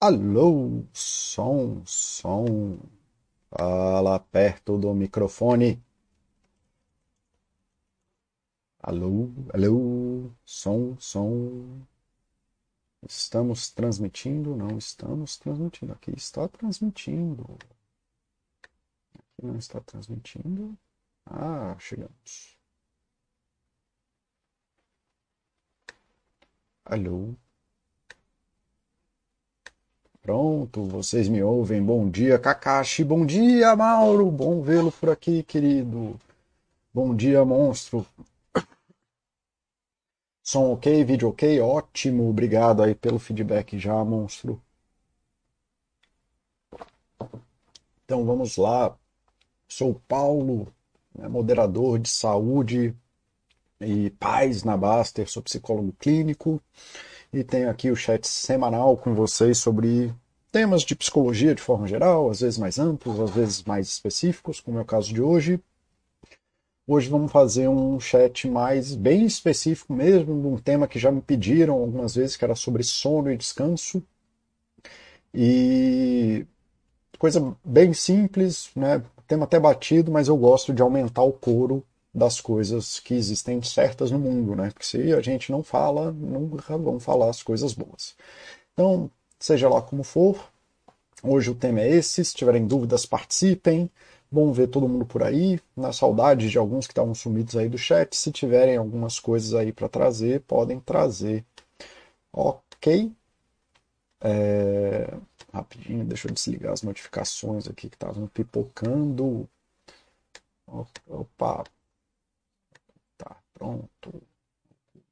Alô, som, som. Fala perto do microfone. Alô, alô, som, som. Estamos transmitindo? Não estamos transmitindo. Aqui está transmitindo. Aqui não está transmitindo. Ah, chegamos. Alô. Pronto, vocês me ouvem. Bom dia, Kakashi. Bom dia, Mauro. Bom vê-lo por aqui, querido. Bom dia, monstro. Som ok, vídeo ok, ótimo. Obrigado aí pelo feedback já, monstro. Então vamos lá. Sou Paulo, né, moderador de saúde e paz na Baster, sou psicólogo clínico e tenho aqui o chat semanal com vocês sobre temas de psicologia de forma geral, às vezes mais amplos, às vezes mais específicos, como é o caso de hoje. Hoje vamos fazer um chat mais bem específico mesmo, um tema que já me pediram algumas vezes, que era sobre sono e descanso. E coisa bem simples, né? Tema até batido, mas eu gosto de aumentar o coro das coisas que existem certas no mundo, né? Porque se a gente não fala, nunca vão falar as coisas boas. Então, seja lá como for, hoje o tema é esse. Se tiverem dúvidas, participem. Bom ver todo mundo por aí. Na saudade de alguns que estavam sumidos aí do chat. Se tiverem algumas coisas aí para trazer, podem trazer. Ok. É... Rapidinho, deixa eu desligar as notificações aqui que estavam pipocando. Opa, Pronto.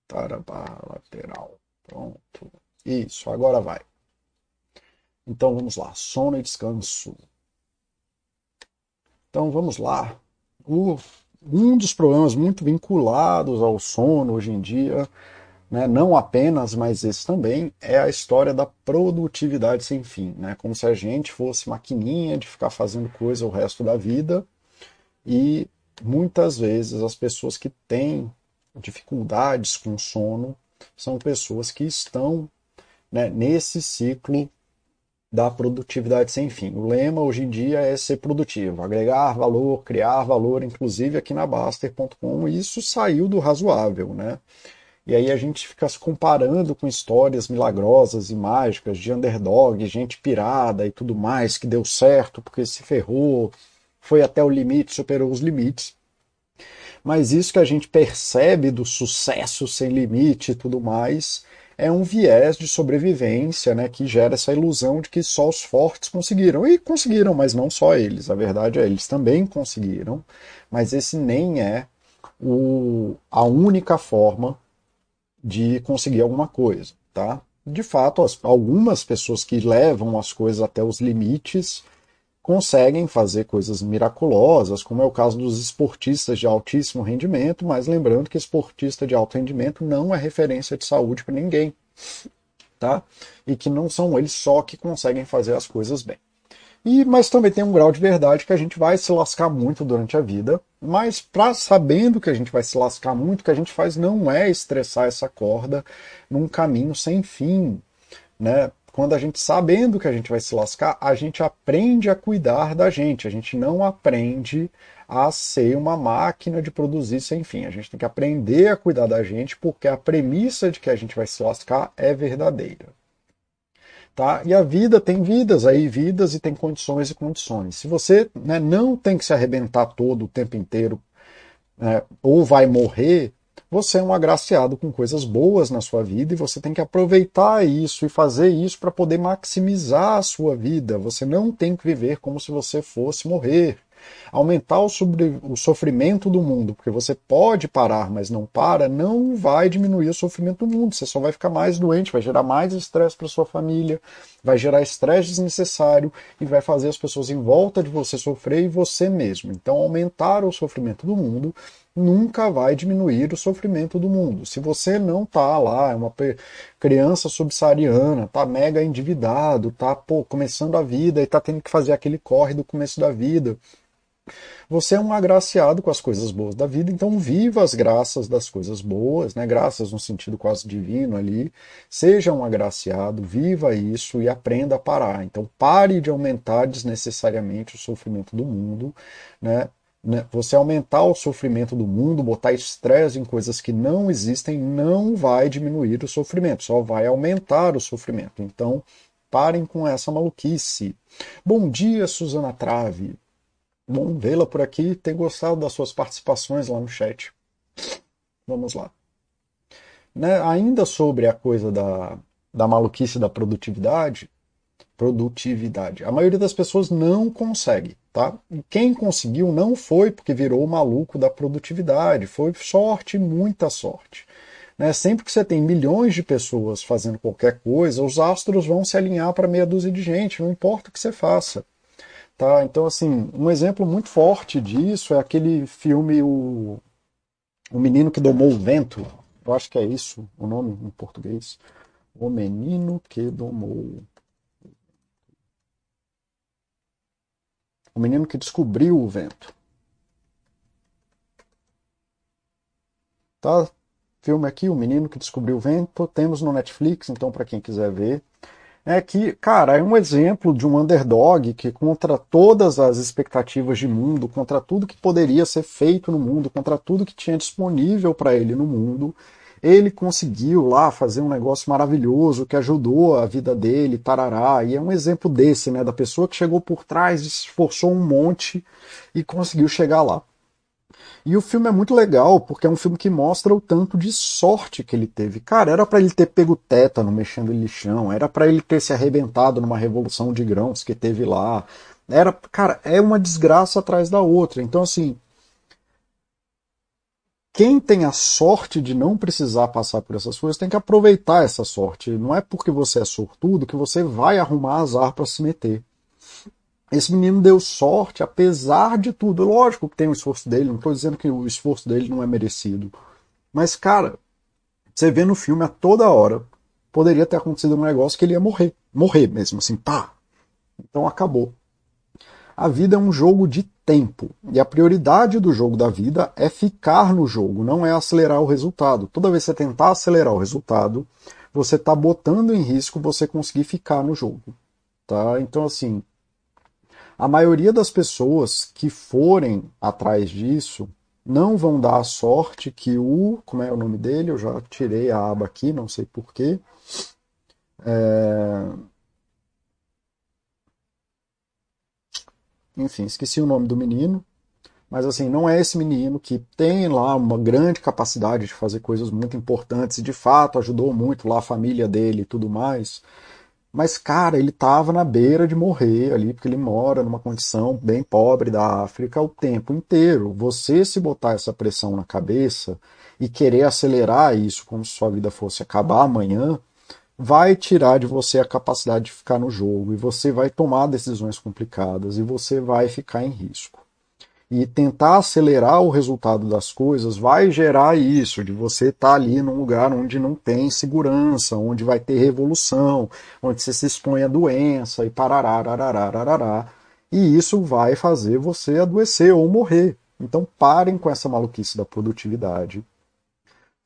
Ocultar a barra lateral. Pronto. Isso, agora vai. Então vamos lá. Sono e descanso. Então vamos lá. O, um dos problemas muito vinculados ao sono hoje em dia, né, não apenas, mas esse também, é a história da produtividade sem fim. Né, como se a gente fosse maquininha de ficar fazendo coisa o resto da vida e muitas vezes as pessoas que têm dificuldades com sono são pessoas que estão né, nesse ciclo da produtividade sem fim. O lema hoje em dia é ser produtivo, agregar valor, criar valor, inclusive aqui na Baster.com, isso saiu do razoável, né? E aí a gente fica se comparando com histórias milagrosas e mágicas de underdog, gente pirada e tudo mais, que deu certo porque se ferrou, foi até o limite, superou os limites. Mas isso que a gente percebe do sucesso sem limite e tudo mais é um viés de sobrevivência, né, que gera essa ilusão de que só os fortes conseguiram. E conseguiram, mas não só eles. A verdade é, eles também conseguiram, mas esse nem é o, a única forma de conseguir alguma coisa, tá? De fato, as, algumas pessoas que levam as coisas até os limites conseguem fazer coisas miraculosas, como é o caso dos esportistas de altíssimo rendimento, mas lembrando que esportista de alto rendimento não é referência de saúde para ninguém, tá? E que não são eles só que conseguem fazer as coisas bem. E, mas também tem um grau de verdade que a gente vai se lascar muito durante a vida, mas para sabendo que a gente vai se lascar muito, o que a gente faz não é estressar essa corda num caminho sem fim, né? Quando a gente, sabendo que a gente vai se lascar, a gente aprende a cuidar da gente, a gente não aprende a ser uma máquina de produzir sem fim. A gente tem que aprender a cuidar da gente, porque a premissa de que a gente vai se lascar é verdadeira. Tá? E a vida tem vidas aí, vidas e tem condições e condições. Se você né, não tem que se arrebentar todo o tempo inteiro, né, ou vai morrer, você é um agraciado com coisas boas na sua vida e você tem que aproveitar isso e fazer isso para poder maximizar a sua vida. Você não tem que viver como se você fosse morrer. Aumentar o, sobre, o sofrimento do mundo, porque você pode parar, mas não para, não vai diminuir o sofrimento do mundo. Você só vai ficar mais doente, vai gerar mais estresse para sua família, vai gerar estresse desnecessário e vai fazer as pessoas em volta de você sofrer e você mesmo. Então, aumentar o sofrimento do mundo nunca vai diminuir o sofrimento do mundo. Se você não tá lá, é uma criança subsaariana, tá mega endividado, tá pô, começando a vida e tá tendo que fazer aquele corre do começo da vida, Você é um agraciado com as coisas boas da vida, então viva as graças das coisas boas, né? Graças no sentido quase divino ali. Seja um agraciado, viva isso e aprenda a parar. Então pare de aumentar desnecessariamente o sofrimento do mundo, né? Né? Você aumentar o sofrimento do mundo, botar estresse em coisas que não existem, não vai diminuir o sofrimento, só vai aumentar o sofrimento. Então, parem com essa maluquice. Bom dia, Suzana Trave. Bom vê-la por aqui, ter gostado das suas participações lá no chat. Vamos lá. Né, ainda sobre a coisa da, da maluquice da produtividade, produtividade. A maioria das pessoas não consegue, tá? E quem conseguiu não foi porque virou o maluco da produtividade, foi sorte, muita sorte. Né? Sempre que você tem milhões de pessoas fazendo qualquer coisa, os astros vão se alinhar para meia dúzia de gente, não importa o que você faça. Tá? Então, assim, um exemplo muito forte disso é aquele filme O, o Menino que Domou o Vento. Eu acho que é isso o nome em português. O Menino que Domou. O Menino que Descobriu o Vento. Tá? Filme aqui, O Menino que Descobriu o Vento. Temos no Netflix, então, para quem quiser ver é que, cara, é um exemplo de um underdog que, contra todas as expectativas de mundo, contra tudo que poderia ser feito no mundo, contra tudo que tinha disponível para ele no mundo, ele conseguiu lá fazer um negócio maravilhoso que ajudou a vida dele, tarará. E é um exemplo desse, né, da pessoa que chegou por trás, esforçou um monte e conseguiu chegar lá. E o filme é muito legal, porque é um filme que mostra o tanto de sorte que ele teve. Cara, era para ele ter pego tétano mexendo em lixão, era para ele ter se arrebentado numa revolução de grãos que teve lá. Era, cara, é uma desgraça atrás da outra. Então, assim, quem tem a sorte de não precisar passar por essas coisas tem que aproveitar essa sorte. Não é porque você é sortudo que você vai arrumar azar para se meter. Esse menino deu sorte, apesar de tudo. Lógico que tem o esforço dele, não estou dizendo que o esforço dele não é merecido. Mas, cara, você vê no filme a toda hora, poderia ter acontecido um negócio que ele ia morrer. Morrer mesmo, assim, pá. Então acabou. A vida é um jogo de tempo. E a prioridade do jogo da vida é ficar no jogo, não é acelerar o resultado. Toda vez que você tentar acelerar o resultado, você está botando em risco você conseguir ficar no jogo. Tá? Então, assim, a maioria das pessoas que forem atrás disso não vão dar a sorte que o. Como é o nome dele? Eu já tirei a aba aqui, não sei porquê. É... Enfim, esqueci o nome do menino. Mas assim, não é esse menino que tem lá uma grande capacidade de fazer coisas muito importantes e de fato ajudou muito lá a família dele e tudo mais. Mas, cara, ele estava na beira de morrer ali, porque ele mora numa condição bem pobre da África o tempo inteiro. Você se botar essa pressão na cabeça e querer acelerar isso como se sua vida fosse acabar amanhã, vai tirar de você a capacidade de ficar no jogo e você vai tomar decisões complicadas e você vai ficar em risco e tentar acelerar o resultado das coisas vai gerar isso, de você estar tá ali num lugar onde não tem segurança, onde vai ter revolução, onde você se expõe à doença e parará, arará, e isso vai fazer você adoecer ou morrer. Então parem com essa maluquice da produtividade.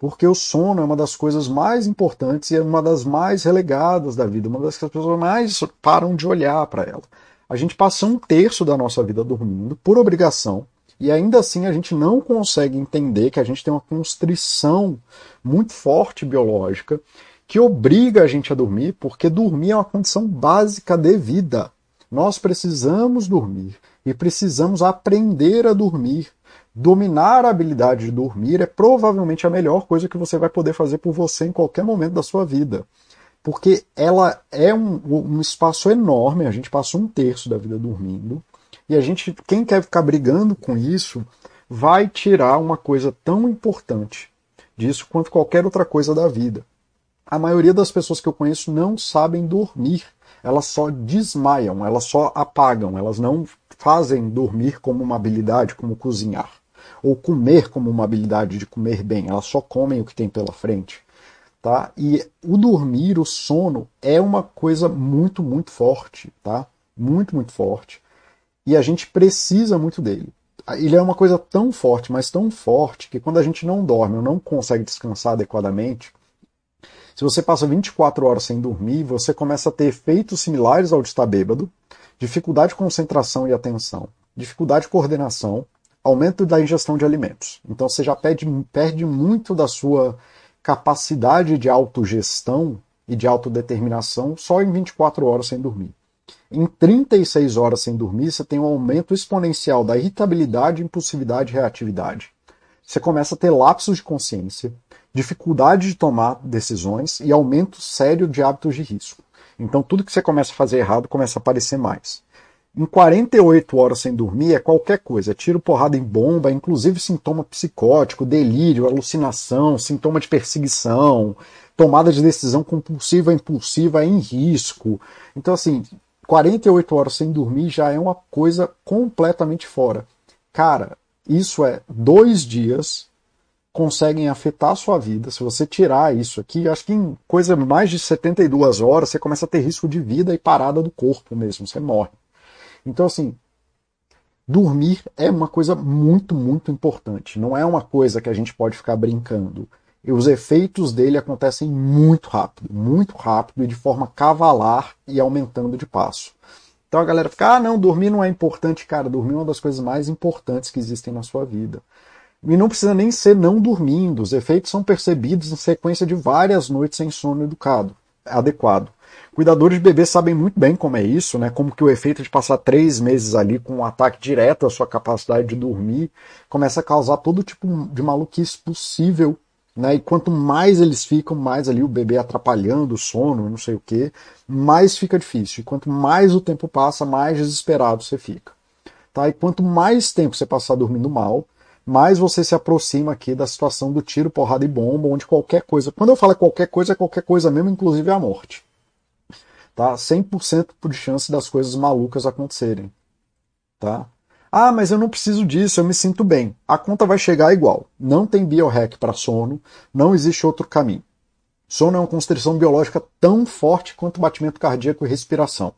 Porque o sono é uma das coisas mais importantes e é uma das mais relegadas da vida, uma das que as pessoas mais param de olhar para ela. A gente passa um terço da nossa vida dormindo, por obrigação, e ainda assim a gente não consegue entender que a gente tem uma constrição muito forte biológica que obriga a gente a dormir, porque dormir é uma condição básica de vida. Nós precisamos dormir e precisamos aprender a dormir. Dominar a habilidade de dormir é provavelmente a melhor coisa que você vai poder fazer por você em qualquer momento da sua vida porque ela é um, um espaço enorme, a gente passa um terço da vida dormindo, e a gente, quem quer ficar brigando com isso, vai tirar uma coisa tão importante disso quanto qualquer outra coisa da vida. A maioria das pessoas que eu conheço não sabem dormir, elas só desmaiam, elas só apagam, elas não fazem dormir como uma habilidade, como cozinhar, ou comer como uma habilidade de comer bem, elas só comem o que tem pela frente tá? E o dormir, o sono, é uma coisa muito, muito forte, tá? Muito, muito forte. e a gente precisa muito dele. Ele é uma coisa tão forte, mas tão forte, que quando a gente não dorme ou não consegue descansar adequadamente, se você passa 24 horas sem dormir, você começa a ter efeitos similares ao de estar bêbado, dificuldade de concentração e atenção, dificuldade de coordenação, aumento da ingestão de alimentos. Então você já perde, perde muito da sua capacidade de autogestão e de autodeterminação só em 24 horas sem dormir. Em 36 horas sem dormir, você tem um aumento exponencial da irritabilidade, impulsividade e reatividade. Você começa a ter lapsos de consciência, dificuldade de tomar decisões e aumento sério de hábitos de risco. Então tudo que você começa a fazer errado começa a aparecer mais. Em 48 horas sem dormir é qualquer coisa, é tiro, porrada em bomba, inclusive sintoma psicótico, delírio, alucinação, sintoma de perseguição, tomada de decisão compulsiva, impulsiva em risco. Então assim, 48 horas sem dormir já é uma coisa completamente fora. Cara, isso é dois dias conseguem afetar a sua vida. Se você tirar isso aqui, acho que em coisa mais de 72 horas você começa a ter risco de vida e parada do corpo mesmo, você morre. Então, assim, dormir é uma coisa muito, muito importante. Não é uma coisa que a gente pode ficar brincando. E os efeitos dele acontecem muito rápido, muito rápido e de forma cavalar e aumentando de passo. Então a galera fica, ah, não, dormir não é importante. Cara, dormir é uma das coisas mais importantes que existem na sua vida. E não precisa nem ser não dormindo. Os efeitos são percebidos em sequência de várias noites sem sono educado, adequado. Cuidadores de bebês sabem muito bem como é isso, né? Como que o efeito de passar três meses ali com um ataque direto à sua capacidade de dormir começa a causar todo tipo de maluquice possível, né? E quanto mais eles ficam, mais ali o bebê atrapalhando o sono, não sei o que, mais fica difícil. E quanto mais o tempo passa, mais desesperado você fica. Tá? E quanto mais tempo você passar dormindo mal, mais você se aproxima aqui da situação do tiro, porrada e bomba, onde qualquer coisa, quando eu falo qualquer coisa, é qualquer coisa mesmo, inclusive a morte. Tá? 100% de chance das coisas malucas acontecerem. Tá? Ah, mas eu não preciso disso, eu me sinto bem. A conta vai chegar igual. Não tem biohack para sono, não existe outro caminho. Sono é uma constrição biológica tão forte quanto batimento cardíaco e respiração.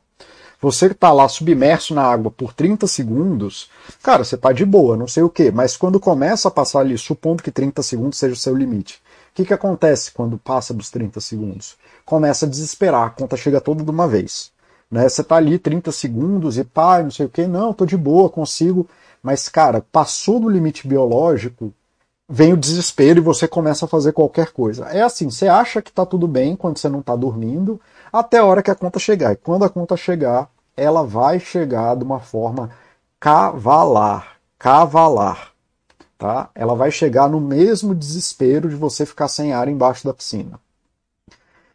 Você que está lá submerso na água por 30 segundos, cara, você está de boa, não sei o que, mas quando começa a passar ali, supondo que 30 segundos seja o seu limite, o que, que acontece quando passa dos 30 segundos? Começa a desesperar, a conta chega toda de uma vez. Né? Você está ali 30 segundos e pá, não sei o que, não, tô de boa, consigo. Mas, cara, passou do limite biológico, vem o desespero e você começa a fazer qualquer coisa. É assim, você acha que está tudo bem quando você não está dormindo, até a hora que a conta chegar. E quando a conta chegar, ela vai chegar de uma forma cavalar, cavalar, tá? Ela vai chegar no mesmo desespero de você ficar sem ar embaixo da piscina.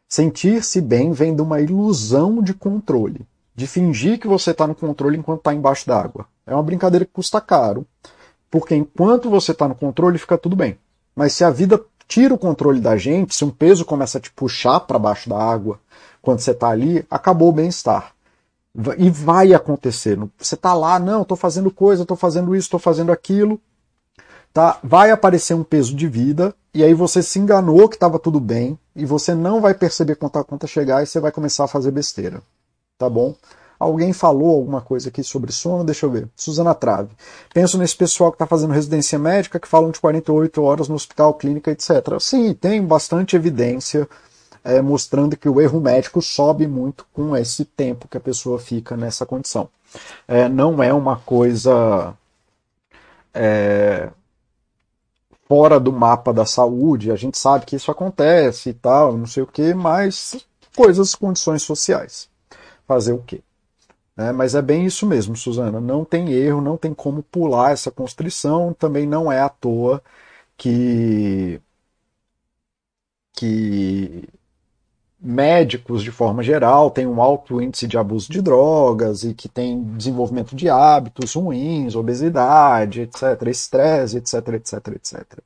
Sentir-se bem vem de uma ilusão de controle, de fingir que você está no controle enquanto está embaixo d'água. É uma brincadeira que custa caro, porque enquanto você está no controle fica tudo bem. Mas se a vida tira o controle da gente, se um peso começa a te puxar para baixo da água, quando você está ali, acabou o bem-estar. E vai acontecer. Você está lá, não, estou fazendo coisa, estou fazendo isso, estou fazendo aquilo. Tá? Vai aparecer um peso de vida, e aí você se enganou que estava tudo bem, e você não vai perceber quando a conta chegar, e você vai começar a fazer besteira. Tá bom? Alguém falou alguma coisa aqui sobre sono? Deixa eu ver. Suzana Trave. Penso nesse pessoal que está fazendo residência médica, que falam de 48 horas no hospital, clínica, etc. Sim, tem bastante evidência é, mostrando que o erro médico sobe muito com esse tempo que a pessoa fica nessa condição. É, não é uma coisa é, fora do mapa da saúde, a gente sabe que isso acontece e tal, não sei o que, mas coisas, condições sociais. Fazer o quê? É, mas é bem isso mesmo, Suzana. Não tem erro, não tem como pular essa constrição. Também não é à toa que que médicos, de forma geral, têm um alto índice de abuso de drogas e que tem desenvolvimento de hábitos ruins, obesidade, etc., estresse, etc., etc., etc.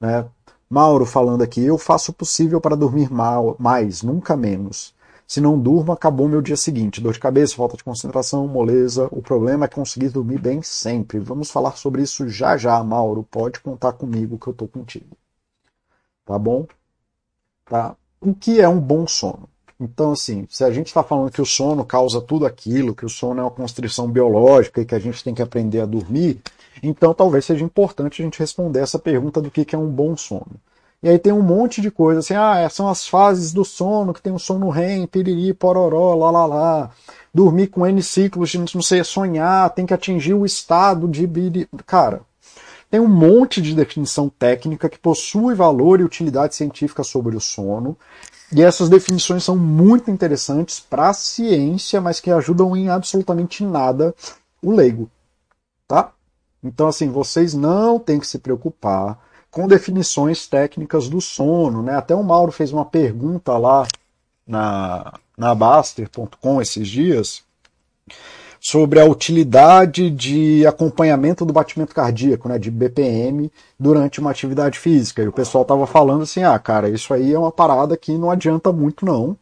Né? Mauro falando aqui, eu faço o possível para dormir mal, mais, nunca menos. Se não durmo, acabou meu dia seguinte. Dor de cabeça, falta de concentração, moleza. O problema é conseguir dormir bem sempre. Vamos falar sobre isso já já, Mauro. Pode contar comigo que eu tô contigo. Tá bom? Tá? O que é um bom sono? Então, assim, se a gente está falando que o sono causa tudo aquilo, que o sono é uma constrição biológica e que a gente tem que aprender a dormir, então talvez seja importante a gente responder essa pergunta do que é um bom sono. E aí tem um monte de coisa, assim, ah, são as fases do sono, que tem o sono REM, piriri, pororó, lá, lá, lá. Dormir com N ciclos não sei, sonhar, tem que atingir o estado de... Cara, tem um monte de definição técnica que possui valor e utilidade científica sobre o sono. E essas definições são muito interessantes para a ciência, mas que ajudam em absolutamente nada o leigo. Tá? Então, assim, vocês não têm que se preocupar com definições técnicas do sono. Né? Até o Mauro fez uma pergunta lá na, na Baster.com esses dias sobre a utilidade de acompanhamento do batimento cardíaco, né, de BPM, durante uma atividade física. E o pessoal estava falando assim: ah, cara, isso aí é uma parada que não adianta muito, não.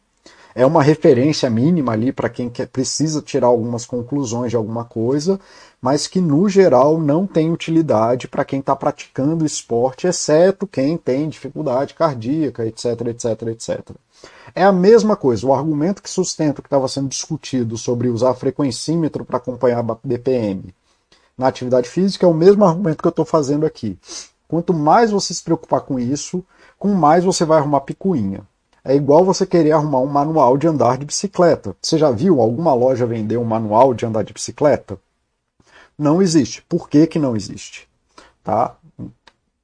É uma referência mínima ali para quem quer, precisa tirar algumas conclusões de alguma coisa, mas que no geral não tem utilidade para quem está praticando esporte, exceto quem tem dificuldade cardíaca, etc, etc, etc. É a mesma coisa, o argumento que sustenta que estava sendo discutido sobre usar frequencímetro para acompanhar BPM na atividade física é o mesmo argumento que eu estou fazendo aqui. Quanto mais você se preocupar com isso, com mais você vai arrumar picuinha. É igual você querer arrumar um manual de andar de bicicleta. Você já viu alguma loja vender um manual de andar de bicicleta? não existe. Por que, que não existe? Tá?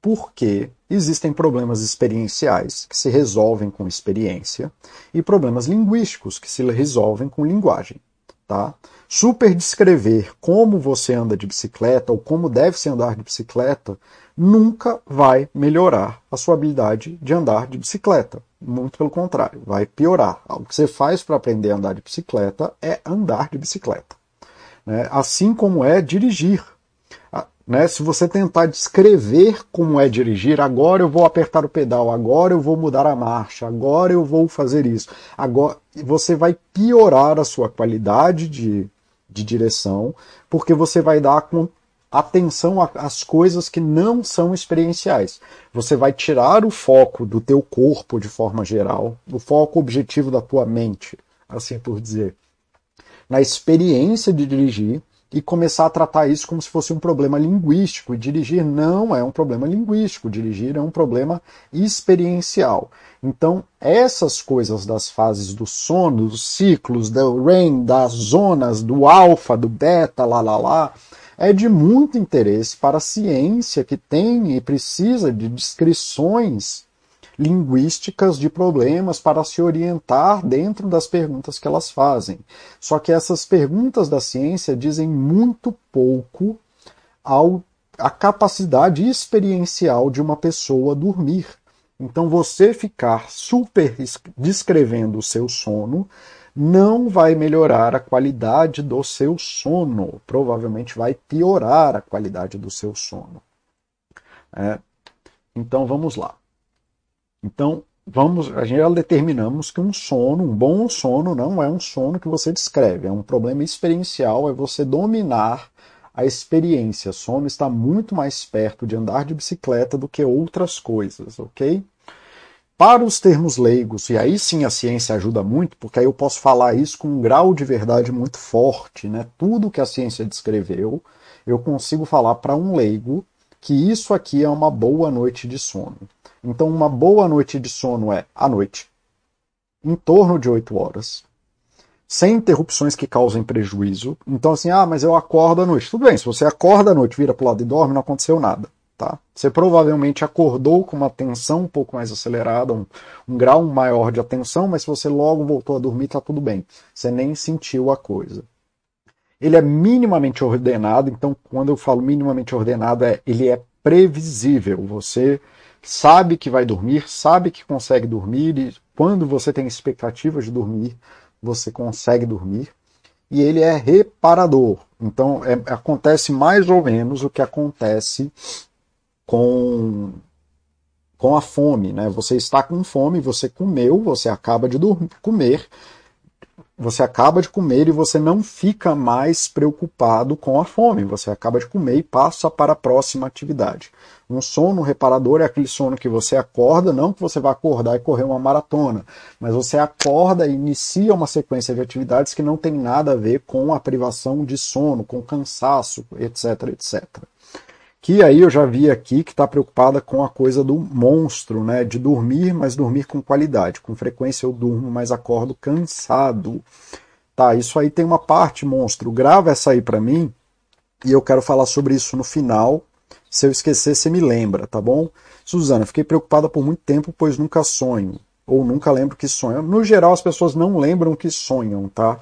Porque existem problemas experienciais que se resolvem com experiência e problemas linguísticos que se resolvem com linguagem. Tá? Super descrever como você anda de bicicleta ou como deve se andar de bicicleta nunca vai melhorar a sua habilidade de andar de bicicleta. Muito pelo contrário, vai piorar. O que você faz para aprender a andar de bicicleta é andar de bicicleta né? assim como é dirigir. Né? Se você tentar descrever como é dirigir, agora eu vou apertar o pedal, agora eu vou mudar a marcha, agora eu vou fazer isso, agora você vai piorar a sua qualidade de, de direção, porque você vai dar atenção às coisas que não são experienciais. Você vai tirar o foco do teu corpo de forma geral, o foco objetivo da tua mente, assim por dizer na experiência de dirigir e começar a tratar isso como se fosse um problema linguístico. E dirigir não é um problema linguístico, dirigir é um problema experiencial. Então, essas coisas das fases do sono, dos ciclos, do REM, das zonas, do alfa, do beta, lá, lá, lá, é de muito interesse para a ciência que tem e precisa de descrições linguísticas de problemas para se orientar dentro das perguntas que elas fazem. Só que essas perguntas da ciência dizem muito pouco ao a capacidade experiencial de uma pessoa dormir. Então você ficar super descrevendo o seu sono não vai melhorar a qualidade do seu sono, provavelmente vai piorar a qualidade do seu sono. É. Então vamos lá. Então, vamos, a gente já determinamos que um sono, um bom sono, não é um sono que você descreve, é um problema experiencial, é você dominar a experiência. Sono está muito mais perto de andar de bicicleta do que outras coisas, ok? Para os termos leigos, e aí sim a ciência ajuda muito, porque aí eu posso falar isso com um grau de verdade muito forte, né? Tudo que a ciência descreveu, eu consigo falar para um leigo que isso aqui é uma boa noite de sono. Então, uma boa noite de sono é à noite, em torno de 8 horas, sem interrupções que causem prejuízo. Então, assim, ah, mas eu acordo à noite. Tudo bem, se você acorda à noite, vira para o lado e dorme, não aconteceu nada. Tá? Você provavelmente acordou com uma atenção um pouco mais acelerada, um, um grau maior de atenção, mas se você logo voltou a dormir, está tudo bem. Você nem sentiu a coisa. Ele é minimamente ordenado, então quando eu falo minimamente ordenado, é ele é previsível. Você sabe que vai dormir, sabe que consegue dormir, e quando você tem expectativa de dormir, você consegue dormir. E ele é reparador. Então é, acontece mais ou menos o que acontece com, com a fome. Né? Você está com fome, você comeu, você acaba de dormir, comer, você acaba de comer e você não fica mais preocupado com a fome. Você acaba de comer e passa para a próxima atividade. Um sono reparador é aquele sono que você acorda, não que você vai acordar e correr uma maratona, mas você acorda e inicia uma sequência de atividades que não tem nada a ver com a privação de sono, com cansaço, etc, etc que aí eu já vi aqui que está preocupada com a coisa do monstro, né? De dormir, mas dormir com qualidade. Com frequência eu durmo, mas acordo cansado. Tá, isso aí tem uma parte monstro. Grava essa aí para mim e eu quero falar sobre isso no final. Se eu esquecer, você me lembra, tá bom? Suzana, fiquei preocupada por muito tempo, pois nunca sonho. Ou nunca lembro que sonho. No geral, as pessoas não lembram que sonham, tá?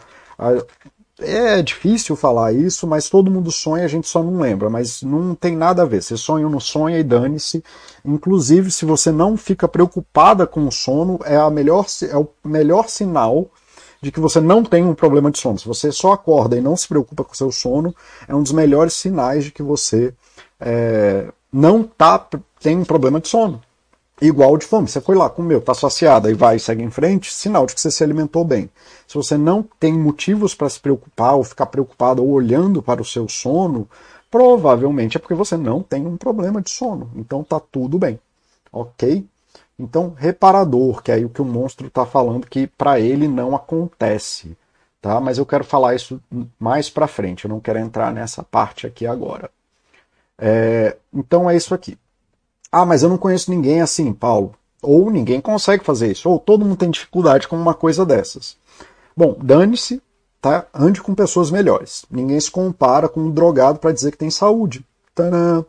É difícil falar isso, mas todo mundo sonha, a gente só não lembra. Mas não tem nada a ver. Você sonha ou não sonha e dane-se. Inclusive, se você não fica preocupada com o sono, é, a melhor, é o melhor sinal de que você não tem um problema de sono. Se você só acorda e não se preocupa com o seu sono, é um dos melhores sinais de que você é, não tá, tem um problema de sono igual de fome. Você foi lá, comeu, está saciada e vai segue em frente, sinal de que você se alimentou bem. Se você não tem motivos para se preocupar ou ficar preocupado ou olhando para o seu sono, provavelmente é porque você não tem um problema de sono. Então tá tudo bem. Ok? Então, reparador, que é o que o monstro está falando que para ele não acontece. Tá? Mas eu quero falar isso mais para frente, eu não quero entrar nessa parte aqui agora. É, então é isso aqui. Ah, mas eu não conheço ninguém assim, Paulo. Ou ninguém consegue fazer isso, ou todo mundo tem dificuldade com uma coisa dessas. Bom, dane-se, tá? Ande com pessoas melhores. Ninguém se compara com um drogado para dizer que tem saúde. Tadã!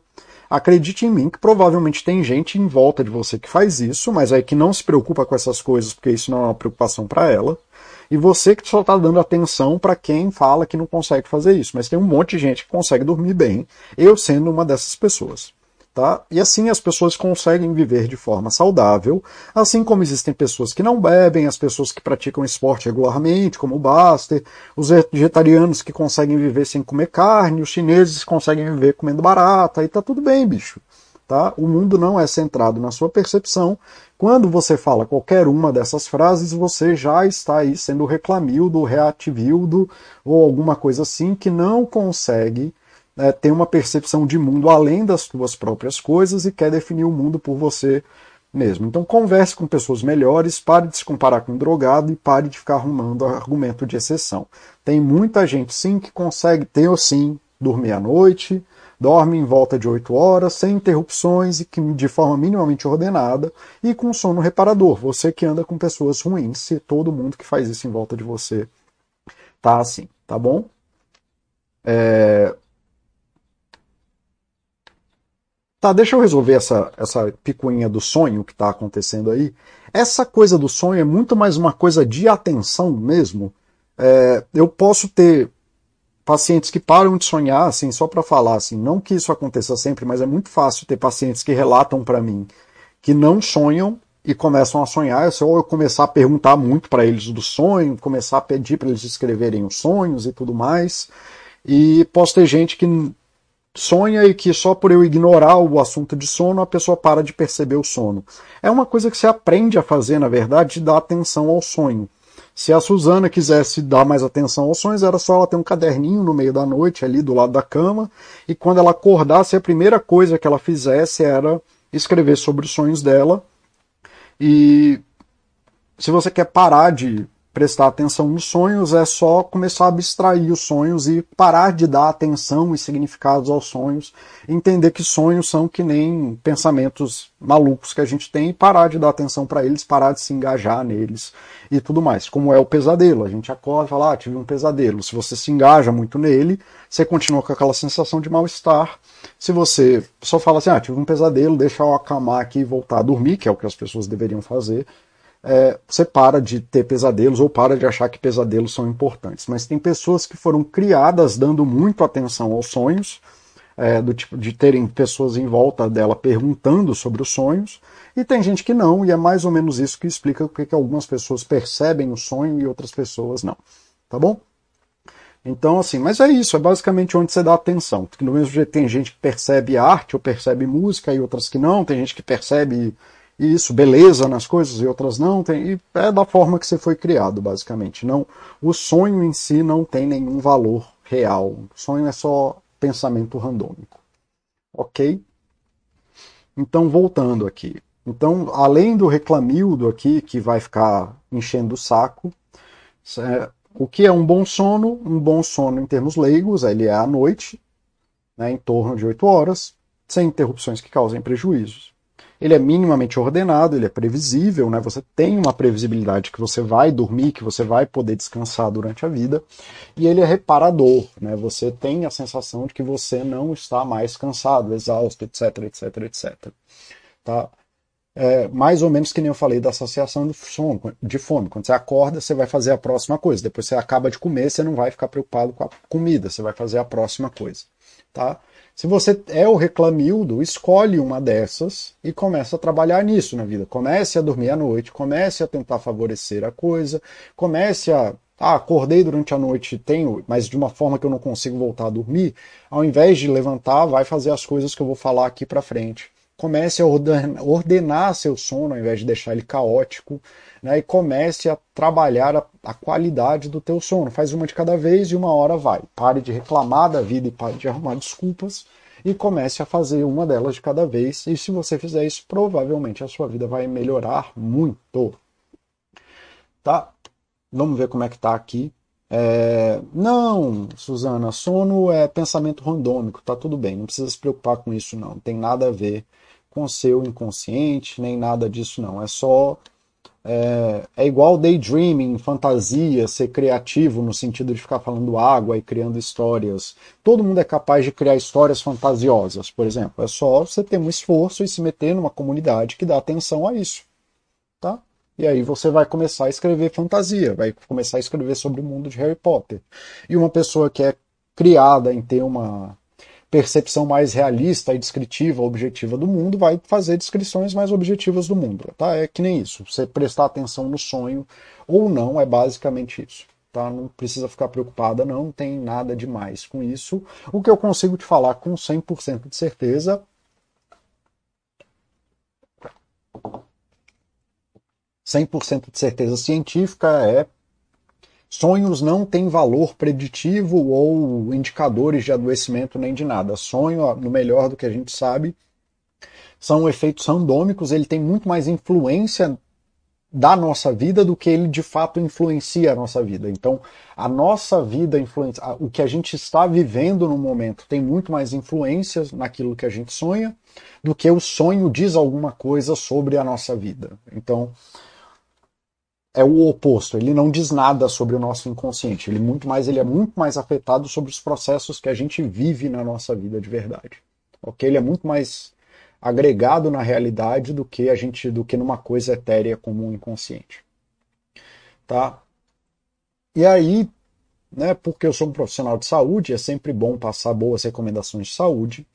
Acredite em mim que provavelmente tem gente em volta de você que faz isso, mas é que não se preocupa com essas coisas porque isso não é uma preocupação para ela. E você que só está dando atenção para quem fala que não consegue fazer isso. Mas tem um monte de gente que consegue dormir bem, eu sendo uma dessas pessoas. Tá? E assim as pessoas conseguem viver de forma saudável, assim como existem pessoas que não bebem, as pessoas que praticam esporte regularmente, como o Baster, os vegetarianos que conseguem viver sem comer carne, os chineses conseguem viver comendo barata, e tá tudo bem, bicho. Tá? O mundo não é centrado na sua percepção. Quando você fala qualquer uma dessas frases, você já está aí sendo reclamildo, reativildo ou alguma coisa assim que não consegue né, tem uma percepção de mundo além das suas próprias coisas e quer definir o mundo por você mesmo. Então converse com pessoas melhores, pare de se comparar com um drogado e pare de ficar arrumando argumento de exceção. Tem muita gente sim que consegue ter ou sim dormir à noite, dorme em volta de 8 horas, sem interrupções e de forma minimamente ordenada e com sono reparador. Você que anda com pessoas ruins, se todo mundo que faz isso em volta de você tá assim, tá bom? É, Tá, deixa eu resolver essa, essa picuinha do sonho que está acontecendo aí. Essa coisa do sonho é muito mais uma coisa de atenção mesmo. É, eu posso ter pacientes que param de sonhar, assim, só para falar, assim, não que isso aconteça sempre, mas é muito fácil ter pacientes que relatam para mim que não sonham e começam a sonhar. Se eu começar a perguntar muito para eles do sonho, começar a pedir para eles escreverem os sonhos e tudo mais. E posso ter gente que sonha e que só por eu ignorar o assunto de sono a pessoa para de perceber o sono. É uma coisa que você aprende a fazer, na verdade, de dar atenção ao sonho. Se a Suzana quisesse dar mais atenção aos sonhos, era só ela ter um caderninho no meio da noite ali do lado da cama e quando ela acordasse, a primeira coisa que ela fizesse era escrever sobre os sonhos dela. E se você quer parar de prestar atenção nos sonhos é só começar a abstrair os sonhos e parar de dar atenção e significados aos sonhos, entender que sonhos são que nem pensamentos malucos que a gente tem e parar de dar atenção para eles, parar de se engajar neles e tudo mais. Como é o pesadelo, a gente acorda e fala, ah, tive um pesadelo. Se você se engaja muito nele, você continua com aquela sensação de mal-estar. Se você só fala assim, ah, tive um pesadelo, deixa eu acalmar aqui e voltar a dormir, que é o que as pessoas deveriam fazer, é, você para de ter pesadelos ou para de achar que pesadelos são importantes. Mas tem pessoas que foram criadas dando muito atenção aos sonhos, é, do tipo de terem pessoas em volta dela perguntando sobre os sonhos, e tem gente que não, e é mais ou menos isso que explica porque que algumas pessoas percebem o sonho e outras pessoas não. Tá bom? Então, assim, mas é isso, é basicamente onde você dá atenção. Porque no mesmo jeito tem gente que percebe arte ou percebe música e outras que não, tem gente que percebe isso, beleza nas coisas e outras não, tem, e é da forma que você foi criado, basicamente. Não, o sonho em si não tem nenhum valor real. O sonho é só pensamento randômico. Ok? Então, voltando aqui. Então, além do reclamildo aqui, que vai ficar enchendo o saco, é, o que é um bom sono? Um bom sono, em termos leigos, ele é à noite, né, em torno de 8 horas, sem interrupções que causem prejuízos ele é minimamente ordenado, ele é previsível, né? Você tem uma previsibilidade que você vai dormir, que você vai poder descansar durante a vida, e ele é reparador, né? Você tem a sensação de que você não está mais cansado, exausto, etc, etc, etc. Tá? É, mais ou menos que nem eu falei da associação de, fome. Quando você acorda, você vai fazer a próxima coisa. Depois você acaba de comer, você não vai ficar preocupado com a comida, você vai fazer a próxima coisa. Tá? Se você é o reclamildo, escolhe uma dessas e começa a trabalhar nisso na vida. Comece a dormir à noite, comece a tentar favorecer a coisa, comece a. Ah, acordei durante a noite, tenho, mas de uma forma que eu não consigo voltar a dormir, ao invés de levantar, vai fazer as coisas que eu vou falar aqui para frente. Comece a ordenar seu sono ao invés de deixar ele caótico né, e comece a trabalhar a, a, qualidade do teu sono. Faz uma de cada vez e uma hora vai. Pare de reclamar da vida e pare de arrumar desculpas e comece a fazer uma delas de cada vez. E se você fizer isso, provavelmente a sua vida vai melhorar muito. Tá? Vamos ver como é que tá aqui. É... Não, Suzana, sono é pensamento randômico, tá tudo bem, não precisa se preocupar com isso não, não tem nada a ver com seu inconsciente, nem nada disso não, é só é, é igual daydreaming, fantasia, ser criativo no sentido de ficar falando água e criando histórias. Todo mundo é capaz de criar histórias fantasiosas, por exemplo. É só você ter um esforço e se meter numa comunidade que dá atenção a isso. Tá? E aí você vai começar a escrever fantasia, vai começar a escrever sobre o mundo de Harry Potter. E uma pessoa que é criada em ter uma percepção mais realista e descritiva, objetiva do mundo, vai fazer descrições mais objetivas do mundo. Tá? É que nem isso. Você prestar atenção no sonho ou não é basicamente isso. Tá? Não precisa ficar preocupada, não, tem nada demais com isso. O que eu consigo te falar com 100% de certeza 100% de certeza científica é Sonhos não têm valor preditivo ou indicadores de adoecimento nem de nada. Sonho, no melhor do que a gente sabe, são efeitos randômicos, ele tem muito mais influência da nossa vida do que ele de fato influencia a nossa vida. Então, a nossa vida influencia, o que a gente está vivendo no momento tem muito mais influência naquilo que a gente sonha do que o sonho diz alguma coisa sobre a nossa vida. Então, é o oposto, ele não diz nada sobre o nosso inconsciente, ele muito mais ele é muito mais afetado sobre os processos que a gente vive na nossa vida de verdade. OK? Ele é muito mais agregado na realidade do que a gente do que numa coisa etérea como o um inconsciente. Tá? E aí, né, porque eu sou um profissional de saúde, é sempre bom passar boas recomendações de saúde.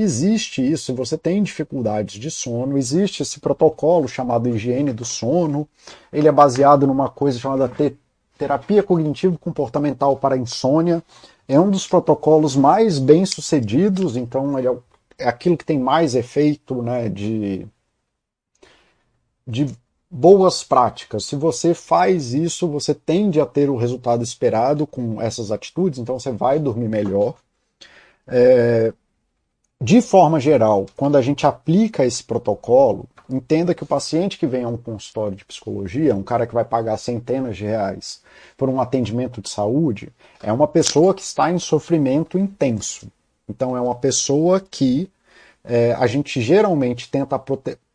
Existe isso, se você tem dificuldades de sono, existe esse protocolo chamado higiene do sono. Ele é baseado numa coisa chamada terapia cognitivo comportamental para insônia. É um dos protocolos mais bem sucedidos, então ele é, é aquilo que tem mais efeito né, de, de boas práticas. Se você faz isso, você tende a ter o resultado esperado com essas atitudes, então você vai dormir melhor. É, de forma geral, quando a gente aplica esse protocolo, entenda que o paciente que vem a um consultório de psicologia, um cara que vai pagar centenas de reais por um atendimento de saúde, é uma pessoa que está em sofrimento intenso. Então, é uma pessoa que é, a gente geralmente tenta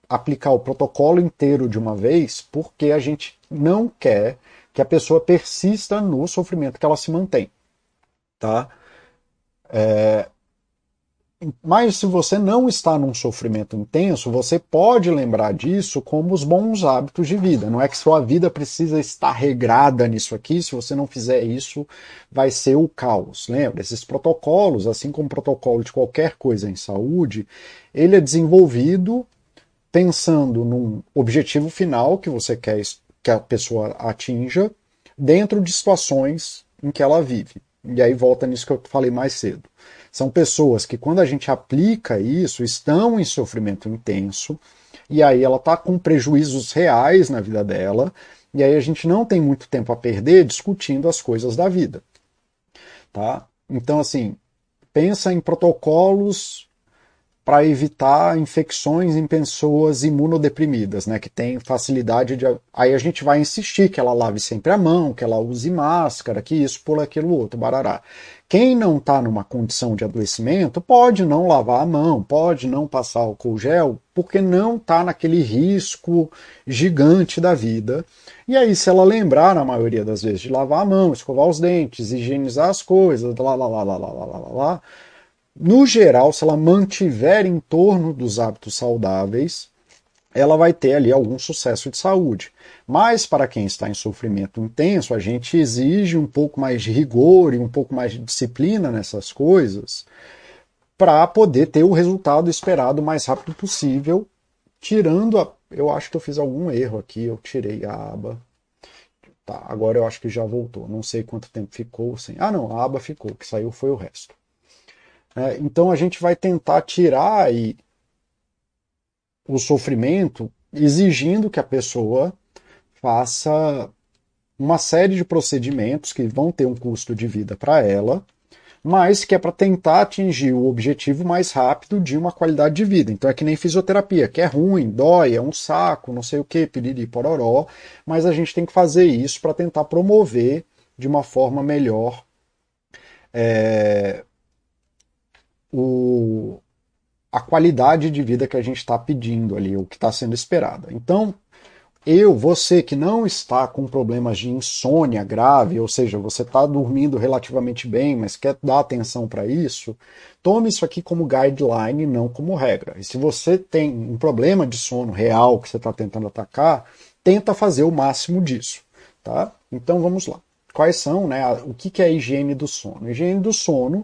aplicar o protocolo inteiro de uma vez porque a gente não quer que a pessoa persista no sofrimento que ela se mantém. Tá? É, mas se você não está num sofrimento intenso, você pode lembrar disso como os bons hábitos de vida. Não é que sua vida precisa estar regrada nisso aqui, se você não fizer isso, vai ser o caos. Lembra? Esses protocolos, assim como o protocolo de qualquer coisa em saúde, ele é desenvolvido pensando num objetivo final que você quer que a pessoa atinja dentro de situações em que ela vive. E aí volta nisso que eu falei mais cedo. São pessoas que, quando a gente aplica isso, estão em sofrimento intenso e aí ela está com prejuízos reais na vida dela, e aí a gente não tem muito tempo a perder discutindo as coisas da vida. Tá? Então, assim, pensa em protocolos para evitar infecções em pessoas imunodeprimidas, né, que tem facilidade de. Aí a gente vai insistir que ela lave sempre a mão, que ela use máscara, que isso, por aquilo outro, barará. Quem não está numa condição de adoecimento pode não lavar a mão, pode não passar álcool gel, porque não está naquele risco gigante da vida. E aí, se ela lembrar, na maioria das vezes, de lavar a mão, escovar os dentes, higienizar as coisas, lá, lá, lá, lá, lá, lá, lá, lá no geral, se ela mantiver em torno dos hábitos saudáveis, ela vai ter ali algum sucesso de saúde. Mas para quem está em sofrimento intenso, a gente exige um pouco mais de rigor e um pouco mais de disciplina nessas coisas para poder ter o resultado esperado o mais rápido possível, tirando a. Eu acho que eu fiz algum erro aqui, eu tirei a aba. Tá, agora eu acho que já voltou. Não sei quanto tempo ficou sem. Ah, não, a aba ficou, o que saiu foi o resto. É, então a gente vai tentar tirar aí o sofrimento, exigindo que a pessoa faça uma série de procedimentos que vão ter um custo de vida para ela, mas que é para tentar atingir o objetivo mais rápido de uma qualidade de vida. Então é que nem fisioterapia, que é ruim, dói, é um saco, não sei o que, piriri, pororó, mas a gente tem que fazer isso para tentar promover de uma forma melhor é, o, a qualidade de vida que a gente está pedindo ali, o que está sendo esperado. Então, eu, você que não está com problemas de insônia grave, ou seja, você está dormindo relativamente bem, mas quer dar atenção para isso, tome isso aqui como guideline, não como regra. E se você tem um problema de sono real que você está tentando atacar, tenta fazer o máximo disso, tá? Então vamos lá. Quais são, né? O que é a higiene do sono? A higiene do sono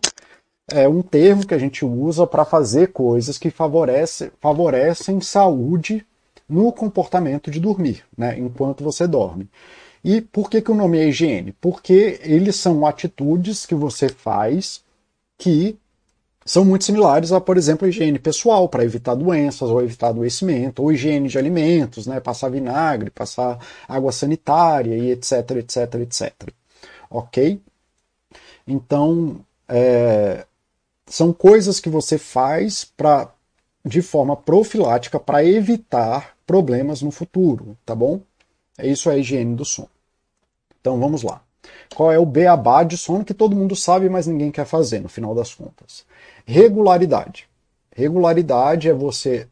é um termo que a gente usa para fazer coisas que favorece, favorecem saúde no comportamento de dormir, né, enquanto você dorme. E por que, que o nome é higiene? Porque eles são atitudes que você faz que são muito similares a, por exemplo, a higiene pessoal, para evitar doenças ou evitar adoecimento, ou higiene de alimentos, né, passar vinagre, passar água sanitária e etc, etc, etc. Ok? Então, é, são coisas que você faz para de forma profilática para evitar problemas no futuro, tá bom? É isso a higiene do sono. Então vamos lá. Qual é o beabá de sono que todo mundo sabe, mas ninguém quer fazer no final das contas? Regularidade. Regularidade é você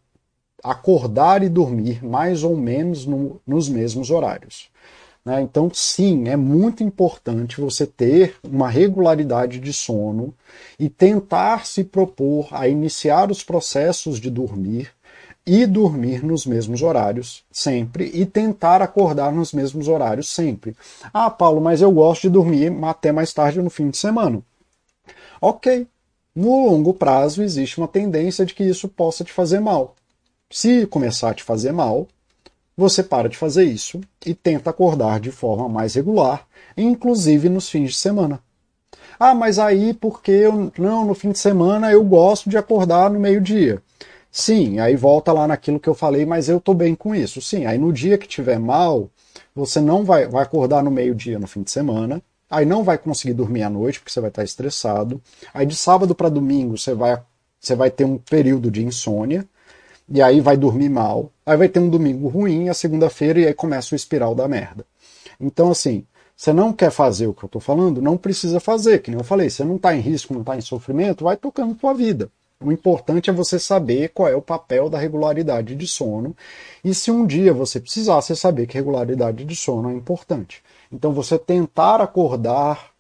acordar e dormir mais ou menos no, nos mesmos horários. Né? Então, sim, é muito importante você ter uma regularidade de sono e tentar se propor a iniciar os processos de dormir e dormir nos mesmos horários sempre e tentar acordar nos mesmos horários sempre. Ah, Paulo, mas eu gosto de dormir até mais tarde no fim de semana. Ok. No longo prazo existe uma tendência de que isso possa te fazer mal. Se começar a te fazer mal, você para de fazer isso e tenta acordar de forma mais regular, inclusive nos fins de semana. Ah, mas aí porque eu não no fim de semana eu gosto de acordar no meio-dia. Sim, aí volta lá naquilo que eu falei, mas eu tô bem com isso. Sim, aí no dia que tiver mal, você não vai, vai acordar no meio-dia no fim de semana, aí não vai conseguir dormir à noite porque você vai estar estressado. Aí de sábado para domingo você vai, você vai ter um período de insônia e aí vai dormir mal, aí vai ter um domingo ruim, a segunda-feira, e aí começa o espiral da merda. Então, assim, você não quer fazer o que eu estou falando, não precisa fazer, que nem eu falei, você não está em risco, não está em sofrimento, vai tocando tua vida. O importante é você saber qual é o papel da regularidade de sono. E se um dia você precisar, você saber que regularidade de sono é importante. Então você tentar acordar,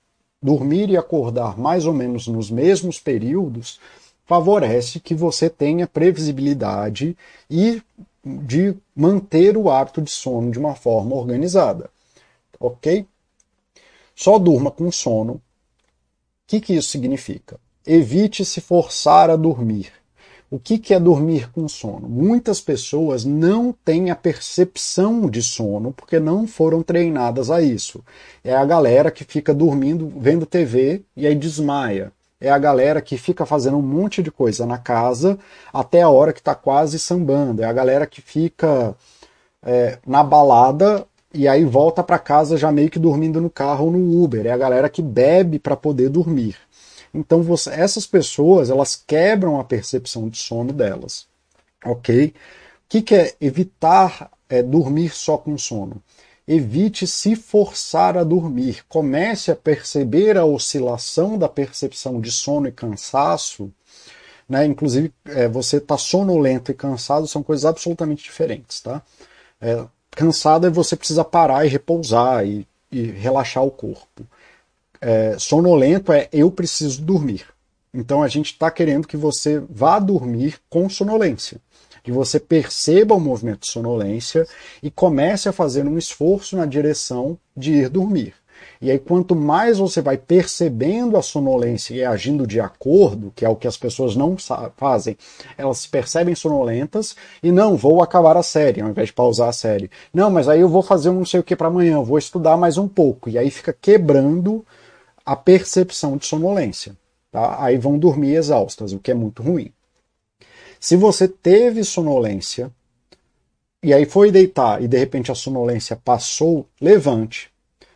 dormir e acordar mais ou menos nos mesmos períodos, favorece que você tenha previsibilidade e de manter o hábito de sono de uma forma organizada. Ok? Só durma com sono. O que, que isso significa? Evite se forçar a dormir. O que, que é dormir com sono? Muitas pessoas não têm a percepção de sono porque não foram treinadas a isso. É a galera que fica dormindo, vendo TV e aí desmaia é a galera que fica fazendo um monte de coisa na casa até a hora que está quase sambando. É a galera que fica é, na balada e aí volta para casa já meio que dormindo no carro ou no Uber. É a galera que bebe para poder dormir. Então você, essas pessoas elas quebram a percepção de sono delas, ok? O que, que é evitar é, dormir só com sono? Evite se forçar a dormir. Comece a perceber a oscilação da percepção de sono e cansaço. Né? Inclusive, é, você está sonolento e cansado são coisas absolutamente diferentes. Tá? É, cansado é você precisa parar e repousar e, e relaxar o corpo. É, sonolento é eu preciso dormir. Então a gente está querendo que você vá dormir com sonolência que você perceba o movimento de sonolência e comece a fazer um esforço na direção de ir dormir. E aí, quanto mais você vai percebendo a sonolência e agindo de acordo, que é o que as pessoas não fazem, elas se percebem sonolentas e não, vou acabar a série, ao invés de pausar a série. Não, mas aí eu vou fazer um não sei o que para amanhã, vou estudar mais um pouco. E aí fica quebrando a percepção de sonolência. Tá? Aí vão dormir exaustas, o que é muito ruim. Se você teve sonolência e aí foi deitar e de repente a sonolência passou, levante.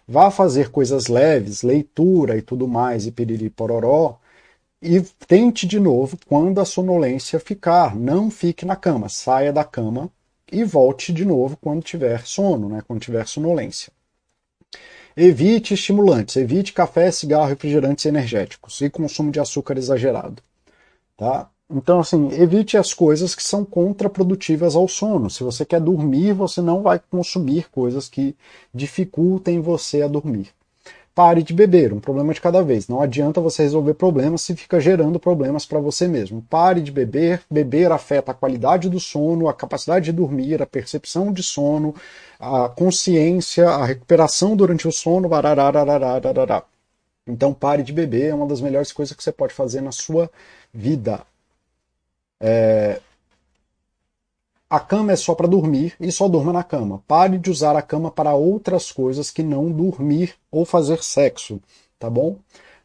Vá fazer coisas leves, leitura e tudo mais, e piriri pororó, e tente de novo quando a sonolência ficar. Não fique na cama, saia da cama e volte de novo quando tiver sono, né, quando tiver sonolência. Evite estimulantes, evite café, cigarro, refrigerantes energéticos e consumo de açúcar exagerado. Tá? Então, assim, evite as coisas que são contraprodutivas ao sono. Se você quer dormir, você não vai consumir coisas que dificultem você a dormir. Pare de beber, um problema de cada vez. Não adianta você resolver problemas se fica gerando problemas para você mesmo. Pare de beber. Beber afeta a qualidade do sono, a capacidade de dormir, a percepção de sono, a consciência, a recuperação durante o sono. Então pare de beber, é uma das melhores coisas que você pode fazer na sua vida. É... A cama é só para dormir e só durma na cama. Pare de usar a cama para outras coisas que não dormir ou fazer sexo, tá bom?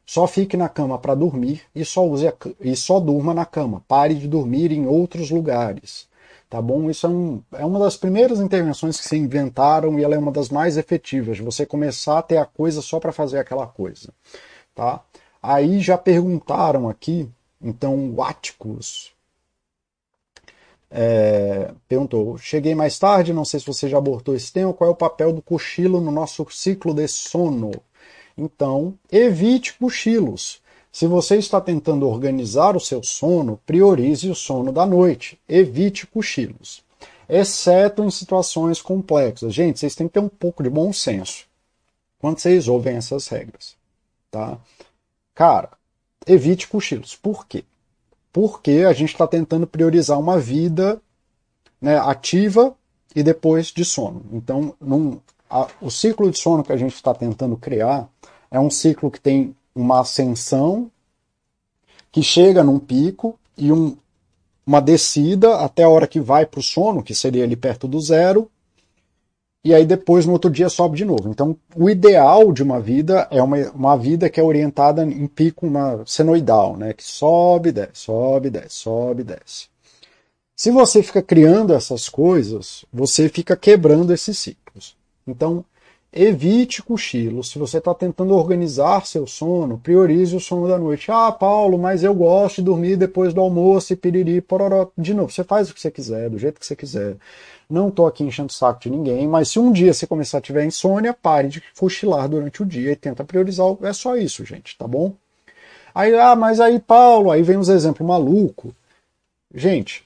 Só fique na cama para dormir e só use a... e só durma na cama. Pare de dormir em outros lugares, tá bom? Isso é, um... é uma das primeiras intervenções que se inventaram e ela é uma das mais efetivas. Você começar a ter a coisa só para fazer aquela coisa, tá? Aí já perguntaram aqui, então, o Atticus, é, perguntou: Cheguei mais tarde, não sei se você já abordou esse tema. Qual é o papel do cochilo no nosso ciclo de sono? Então, evite cochilos. Se você está tentando organizar o seu sono, priorize o sono da noite. Evite cochilos. Exceto em situações complexas. Gente, vocês têm que ter um pouco de bom senso quando vocês ouvem essas regras. Tá? Cara, evite cochilos. Por quê? Porque a gente está tentando priorizar uma vida né, ativa e depois de sono. Então, num, a, o ciclo de sono que a gente está tentando criar é um ciclo que tem uma ascensão que chega num pico e um, uma descida até a hora que vai para o sono, que seria ali perto do zero, e aí depois no outro dia sobe de novo. Então, o ideal de uma vida é uma, uma vida que é orientada em pico uma senoidal, né? Que sobe, desce, sobe, desce, sobe, desce. Se você fica criando essas coisas, você fica quebrando esses ciclos. Então, evite cochilo. Se você está tentando organizar seu sono, priorize o sono da noite. Ah, Paulo, mas eu gosto de dormir depois do almoço e piriri, pororó. De novo, você faz o que você quiser, do jeito que você quiser. Não estou aqui enchendo o saco de ninguém, mas se um dia você começar a tiver insônia, pare de cochilar durante o dia e tenta priorizar. É só isso, gente, tá bom? Aí, ah, mas aí, Paulo, aí vem uns exemplos maluco. Gente,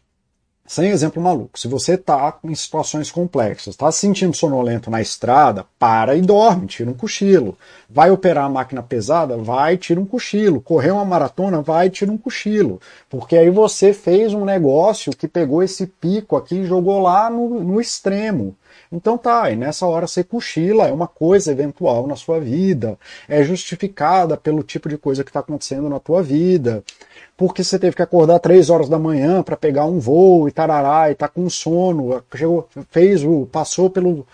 sem exemplo maluco. Se você está em situações complexas, está se sentindo sonolento na estrada, para e dorme, tira um cochilo. Vai operar a máquina pesada? Vai, tira um cochilo. Correr uma maratona? Vai, tira um cochilo. Porque aí você fez um negócio que pegou esse pico aqui e jogou lá no, no extremo. Então tá, e nessa hora você cochila, é uma coisa eventual na sua vida, é justificada pelo tipo de coisa que está acontecendo na tua vida porque você teve que acordar três horas da manhã para pegar um voo e tarará, e tá com sono, chegou, fez o, passou pelo,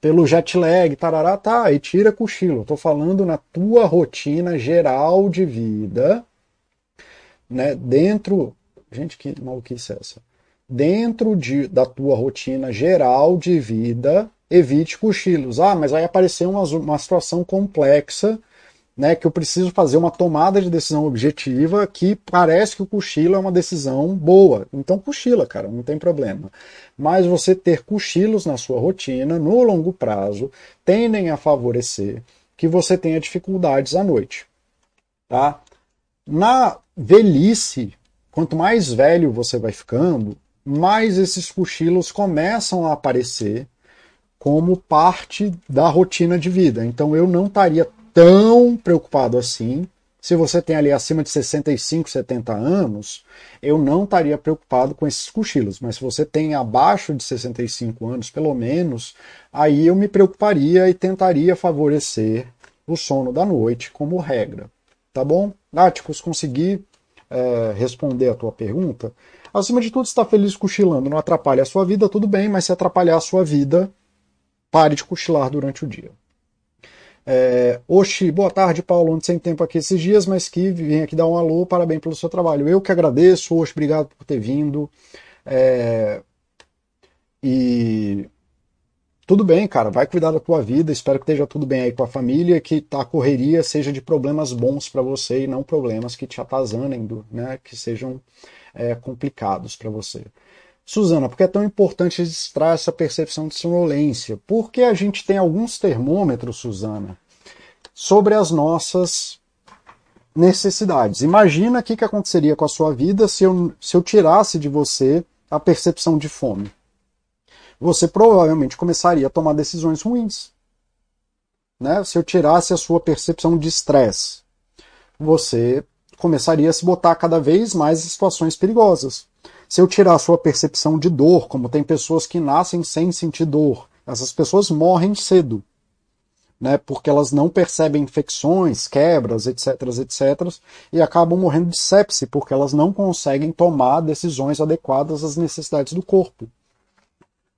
pelo jet lag, tarará, tá, e tira cochilo. Estou falando na tua rotina geral de vida, né, dentro. Gente, que maluquice é essa? Dentro de, da tua rotina geral de vida, evite cochilos. Ah, mas aí apareceu uma, uma situação complexa né, que eu preciso fazer uma tomada de decisão objetiva que parece que o cochilo é uma decisão boa. Então cochila, cara, não tem problema. Mas você ter cochilos na sua rotina, no longo prazo, tendem a favorecer que você tenha dificuldades à noite. Tá? Na velhice, quanto mais velho você vai ficando, mais esses cochilos começam a aparecer como parte da rotina de vida. Então eu não estaria tão preocupado assim. Se você tem ali acima de 65, 70 anos, eu não estaria preocupado com esses cochilos. Mas se você tem abaixo de 65 anos, pelo menos, aí eu me preocuparia e tentaria favorecer o sono da noite como regra. Tá bom? Náticos, consegui é, responder a tua pergunta. Acima de tudo, está feliz cochilando, não atrapalha a sua vida, tudo bem, mas se atrapalhar a sua vida, pare de cochilar durante o dia. É, Oxi, boa tarde, Paulo. Ando sem tempo aqui esses dias, mas que vim aqui dar um alô, parabéns pelo seu trabalho. Eu que agradeço, Oxi, obrigado por ter vindo. É, e tudo bem, cara, vai cuidar da tua vida. Espero que esteja tudo bem aí com a família, que a correria seja de problemas bons para você e não problemas que te atazanem, né, que sejam é, complicados para você. Suzana, por que é tão importante registrar essa percepção de sonolência? Porque a gente tem alguns termômetros, Suzana, sobre as nossas necessidades. Imagina o que, que aconteceria com a sua vida se eu, se eu tirasse de você a percepção de fome. Você provavelmente começaria a tomar decisões ruins. Né? Se eu tirasse a sua percepção de estresse, você começaria a se botar cada vez mais em situações perigosas. Se eu tirar a sua percepção de dor, como tem pessoas que nascem sem sentir dor, essas pessoas morrem cedo, né? Porque elas não percebem infecções, quebras, etc, etc, e acabam morrendo de sepse, porque elas não conseguem tomar decisões adequadas às necessidades do corpo.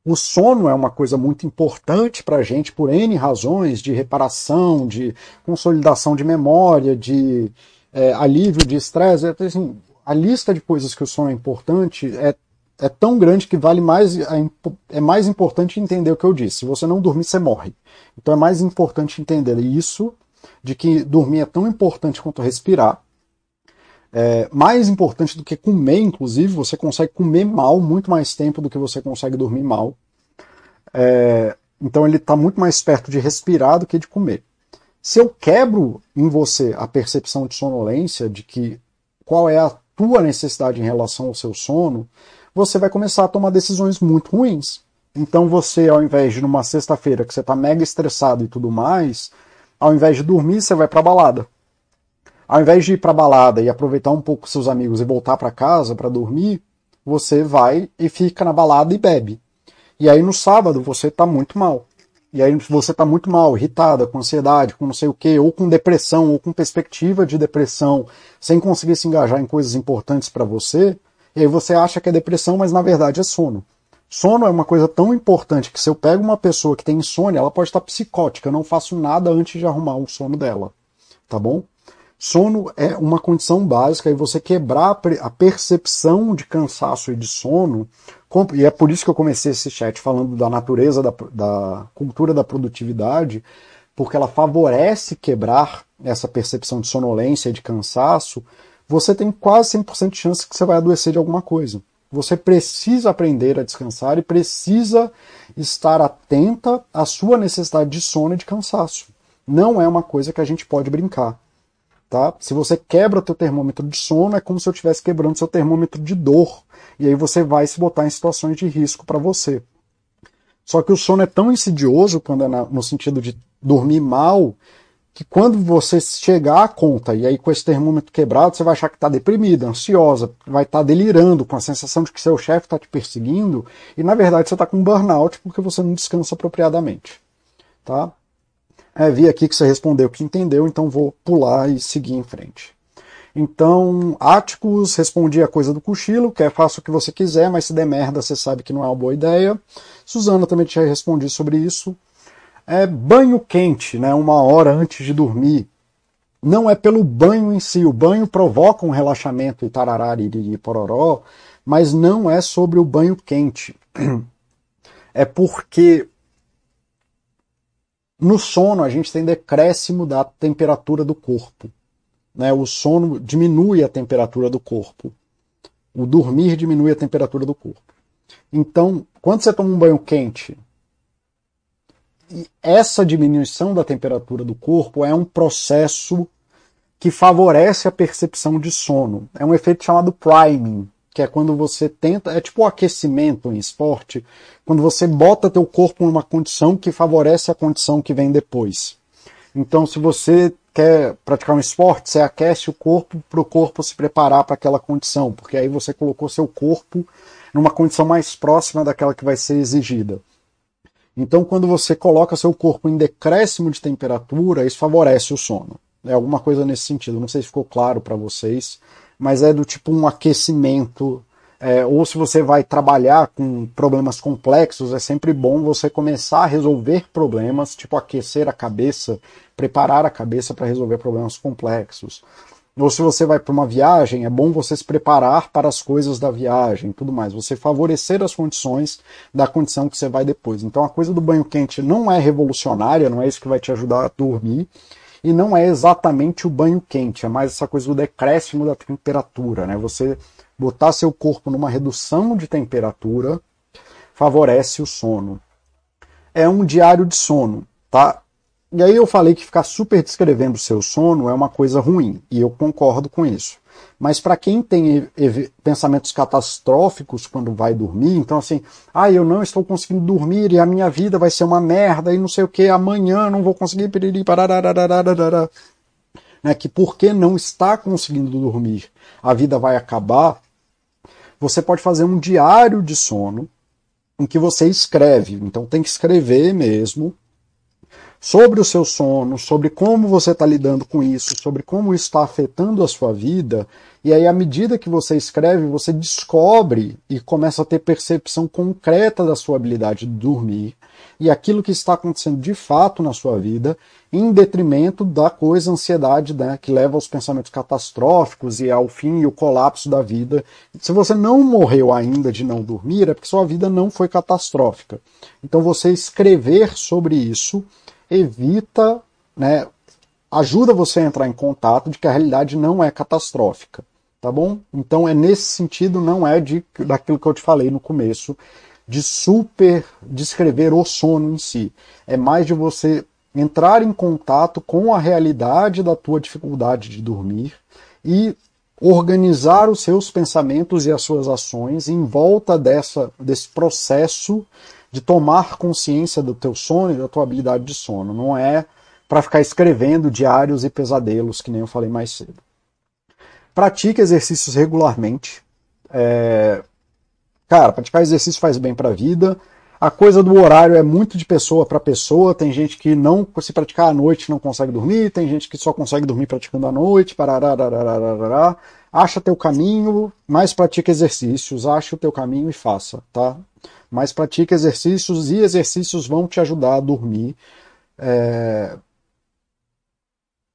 O sono é uma coisa muito importante para a gente por N razões de reparação, de consolidação de memória, de é, alívio de estresse. Assim, a lista de coisas que o sono é importante é, é tão grande que vale mais é, é mais importante entender o que eu disse. Se você não dormir, você morre. Então é mais importante entender isso, de que dormir é tão importante quanto respirar. É, mais importante do que comer, inclusive, você consegue comer mal muito mais tempo do que você consegue dormir mal. É, então ele está muito mais perto de respirar do que de comer. Se eu quebro em você a percepção de sonolência, de que qual é a tua necessidade em relação ao seu sono, você vai começar a tomar decisões muito ruins. Então você, ao invés de numa sexta-feira que você está mega estressado e tudo mais, ao invés de dormir, você vai para balada. Ao invés de ir para balada e aproveitar um pouco seus amigos e voltar para casa para dormir, você vai e fica na balada e bebe. E aí no sábado você está muito mal. E aí você está muito mal, irritada, com ansiedade, com não sei o que, ou com depressão, ou com perspectiva de depressão, sem conseguir se engajar em coisas importantes para você, e aí você acha que é depressão, mas na verdade é sono. Sono é uma coisa tão importante que se eu pego uma pessoa que tem insônia, ela pode estar psicótica, eu não faço nada antes de arrumar o sono dela, tá bom? Sono é uma condição básica e você quebrar a percepção de cansaço e de sono, e é por isso que eu comecei esse chat falando da natureza da, da cultura da produtividade, porque ela favorece quebrar essa percepção de sonolência e de cansaço, você tem quase 100% de chance que você vai adoecer de alguma coisa. Você precisa aprender a descansar e precisa estar atenta à sua necessidade de sono e de cansaço. Não é uma coisa que a gente pode brincar. Tá? Se você quebra teu termômetro de sono, é como se eu estivesse quebrando seu termômetro de dor. E aí você vai se botar em situações de risco para você. Só que o sono é tão insidioso quando é na, no sentido de dormir mal, que quando você chegar à conta, e aí com esse termômetro quebrado, você vai achar que está deprimida, ansiosa, vai estar tá delirando, com a sensação de que seu chefe está te perseguindo, e na verdade você está com burnout porque você não descansa apropriadamente. Tá? É, vi aqui que você respondeu que entendeu, então vou pular e seguir em frente. Então, Áticos respondia a coisa do cochilo, que é faça o que você quiser, mas se der merda, você sabe que não é uma boa ideia. Suzana também tinha respondido sobre isso. É banho quente, né, uma hora antes de dormir. não é pelo banho em si. O banho provoca um relaxamento e tararari e pororó, mas não é sobre o banho quente. É porque no sono a gente tem decréscimo da temperatura do corpo. Né? O sono diminui a temperatura do corpo. O dormir diminui a temperatura do corpo. Então, quando você toma um banho quente, essa diminuição da temperatura do corpo é um processo que favorece a percepção de sono. É um efeito chamado priming, que é quando você tenta, é tipo o aquecimento em esporte, quando você bota teu corpo numa condição que favorece a condição que vem depois. Então, se você quer praticar um esporte, você aquece o corpo para o corpo se preparar para aquela condição, porque aí você colocou seu corpo numa condição mais próxima daquela que vai ser exigida. Então, quando você coloca seu corpo em decréscimo de temperatura, isso favorece o sono. É alguma coisa nesse sentido. Não sei se ficou claro para vocês, mas é do tipo um aquecimento. É, ou se você vai trabalhar com problemas complexos, é sempre bom você começar a resolver problemas, tipo aquecer a cabeça, preparar a cabeça para resolver problemas complexos. Ou se você vai para uma viagem, é bom você se preparar para as coisas da viagem, tudo mais. Você favorecer as condições da condição que você vai depois. Então a coisa do banho quente não é revolucionária, não é isso que vai te ajudar a dormir. E não é exatamente o banho quente, é mais essa coisa do decréscimo da temperatura, né? Você botar seu corpo numa redução de temperatura favorece o sono. É um diário de sono, tá? E aí eu falei que ficar super descrevendo o seu sono é uma coisa ruim, e eu concordo com isso. Mas para quem tem pensamentos catastróficos quando vai dormir, então assim, ah, eu não estou conseguindo dormir e a minha vida vai ser uma merda e não sei o que, amanhã não vou conseguir piriri, né, que porque não está conseguindo dormir, a vida vai acabar, você pode fazer um diário de sono em que você escreve. Então tem que escrever mesmo sobre o seu sono, sobre como você está lidando com isso, sobre como isso está afetando a sua vida. E aí, à medida que você escreve, você descobre e começa a ter percepção concreta da sua habilidade de dormir e aquilo que está acontecendo de fato na sua vida, em detrimento da coisa ansiedade né, que leva aos pensamentos catastróficos e ao fim e o colapso da vida. Se você não morreu ainda de não dormir, é porque sua vida não foi catastrófica. Então, você escrever sobre isso evita, né, ajuda você a entrar em contato de que a realidade não é catastrófica, tá bom? Então é nesse sentido, não é de daquilo que eu te falei no começo, de super descrever o sono em si. É mais de você entrar em contato com a realidade da tua dificuldade de dormir e organizar os seus pensamentos e as suas ações em volta dessa, desse processo de tomar consciência do teu sono e da tua habilidade de sono. Não é para ficar escrevendo diários e pesadelos, que nem eu falei mais cedo. Pratique exercícios regularmente. É... Cara, praticar exercício faz bem para a vida. A coisa do horário é muito de pessoa para pessoa. Tem gente que não, se praticar à noite, não consegue dormir. Tem gente que só consegue dormir praticando à noite. Acha teu caminho, mas pratica exercícios. Acha o teu caminho e faça, tá? Mas pratique exercícios e exercícios vão te ajudar a dormir. É...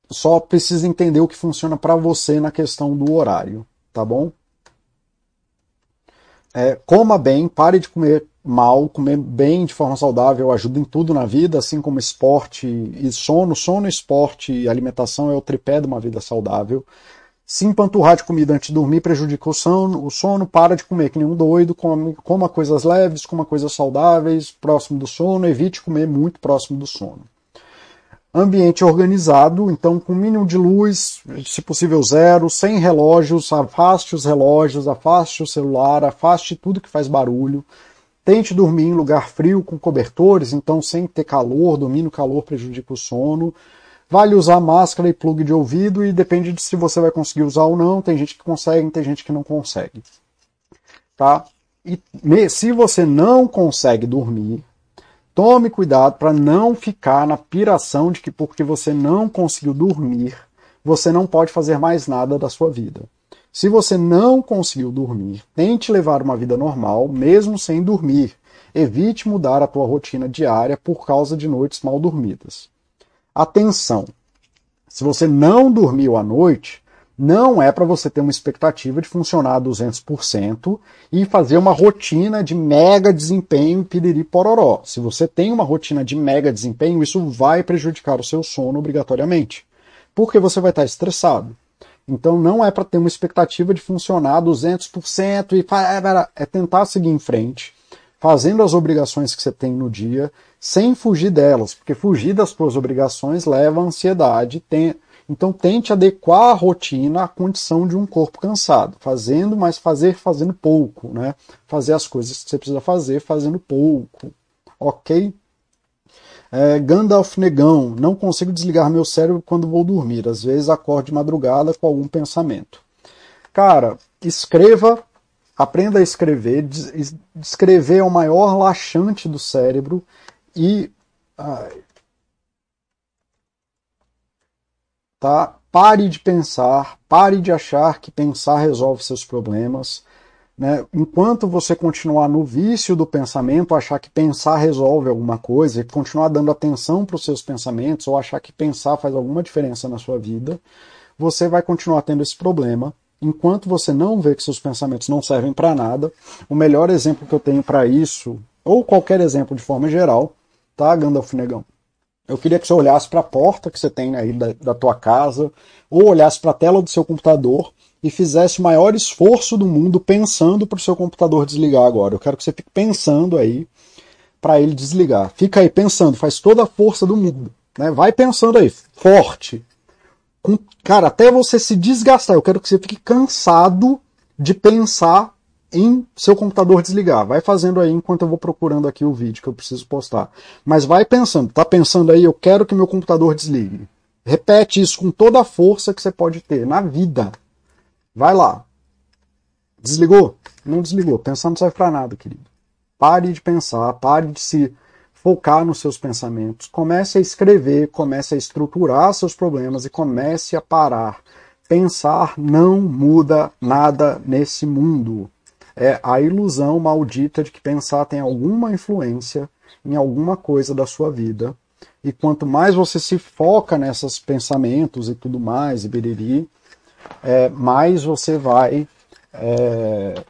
Só precisa entender o que funciona para você na questão do horário, tá bom? É, coma bem, pare de comer mal, comer bem de forma saudável ajuda em tudo na vida, assim como esporte e sono. Sono, esporte e alimentação é o tripé de uma vida saudável. Se empanturrar de comida antes de dormir prejudica o sono, o sono, para de comer que nem um doido, come, coma coisas leves, coma coisas saudáveis, próximo do sono, evite comer muito próximo do sono. Ambiente organizado, então com mínimo de luz, se possível zero, sem relógios, afaste os relógios, afaste o celular, afaste tudo que faz barulho. Tente dormir em lugar frio com cobertores, então sem ter calor, dormir no calor prejudica o sono. Vale usar máscara e plug de ouvido e depende de se você vai conseguir usar ou não. Tem gente que consegue, tem gente que não consegue. Tá? E se você não consegue dormir, tome cuidado para não ficar na piração de que porque você não conseguiu dormir, você não pode fazer mais nada da sua vida. Se você não conseguiu dormir, tente levar uma vida normal, mesmo sem dormir. Evite mudar a tua rotina diária por causa de noites mal dormidas. Atenção! Se você não dormiu à noite, não é para você ter uma expectativa de funcionar a 200% e fazer uma rotina de mega desempenho piriri pororó. Se você tem uma rotina de mega desempenho, isso vai prejudicar o seu sono obrigatoriamente, porque você vai estar estressado. Então não é para ter uma expectativa de funcionar 200% e é tentar seguir em frente, fazendo as obrigações que você tem no dia, sem fugir delas, porque fugir das suas obrigações leva à ansiedade, tem, então tente adequar a rotina à condição de um corpo cansado, fazendo, mas fazer fazendo pouco, né? Fazer as coisas que você precisa fazer fazendo pouco, ok? É, Gandalf Negão, não consigo desligar meu cérebro quando vou dormir. Às vezes acordo de madrugada com algum pensamento. Cara, escreva, aprenda a escrever. Escrever é o maior laxante do cérebro e tá? Pare de pensar, pare de achar que pensar resolve seus problemas. Né? Enquanto você continuar no vício do pensamento, achar que pensar resolve alguma coisa, e continuar dando atenção para os seus pensamentos, ou achar que pensar faz alguma diferença na sua vida, você vai continuar tendo esse problema. Enquanto você não vê que seus pensamentos não servem para nada, o melhor exemplo que eu tenho para isso, ou qualquer exemplo de forma geral, tá, Gandalf Negão? Eu queria que você olhasse para a porta que você tem aí da, da tua casa, ou olhasse para a tela do seu computador e fizesse o maior esforço do mundo pensando para o seu computador desligar agora. Eu quero que você fique pensando aí para ele desligar. Fica aí pensando, faz toda a força do mundo. Né? Vai pensando aí, forte. Com, cara, até você se desgastar. Eu quero que você fique cansado de pensar em seu computador desligar. Vai fazendo aí enquanto eu vou procurando aqui o vídeo que eu preciso postar. Mas vai pensando, tá pensando aí, eu quero que meu computador desligue. Repete isso com toda a força que você pode ter na vida. Vai lá. Desligou? Não desligou. Pensar não serve para nada, querido. Pare de pensar, pare de se focar nos seus pensamentos. Comece a escrever, comece a estruturar seus problemas e comece a parar. Pensar não muda nada nesse mundo é a ilusão maldita de que pensar tem alguma influência em alguma coisa da sua vida. E quanto mais você se foca nesses pensamentos e tudo mais, e biriri, é, mais você vai é,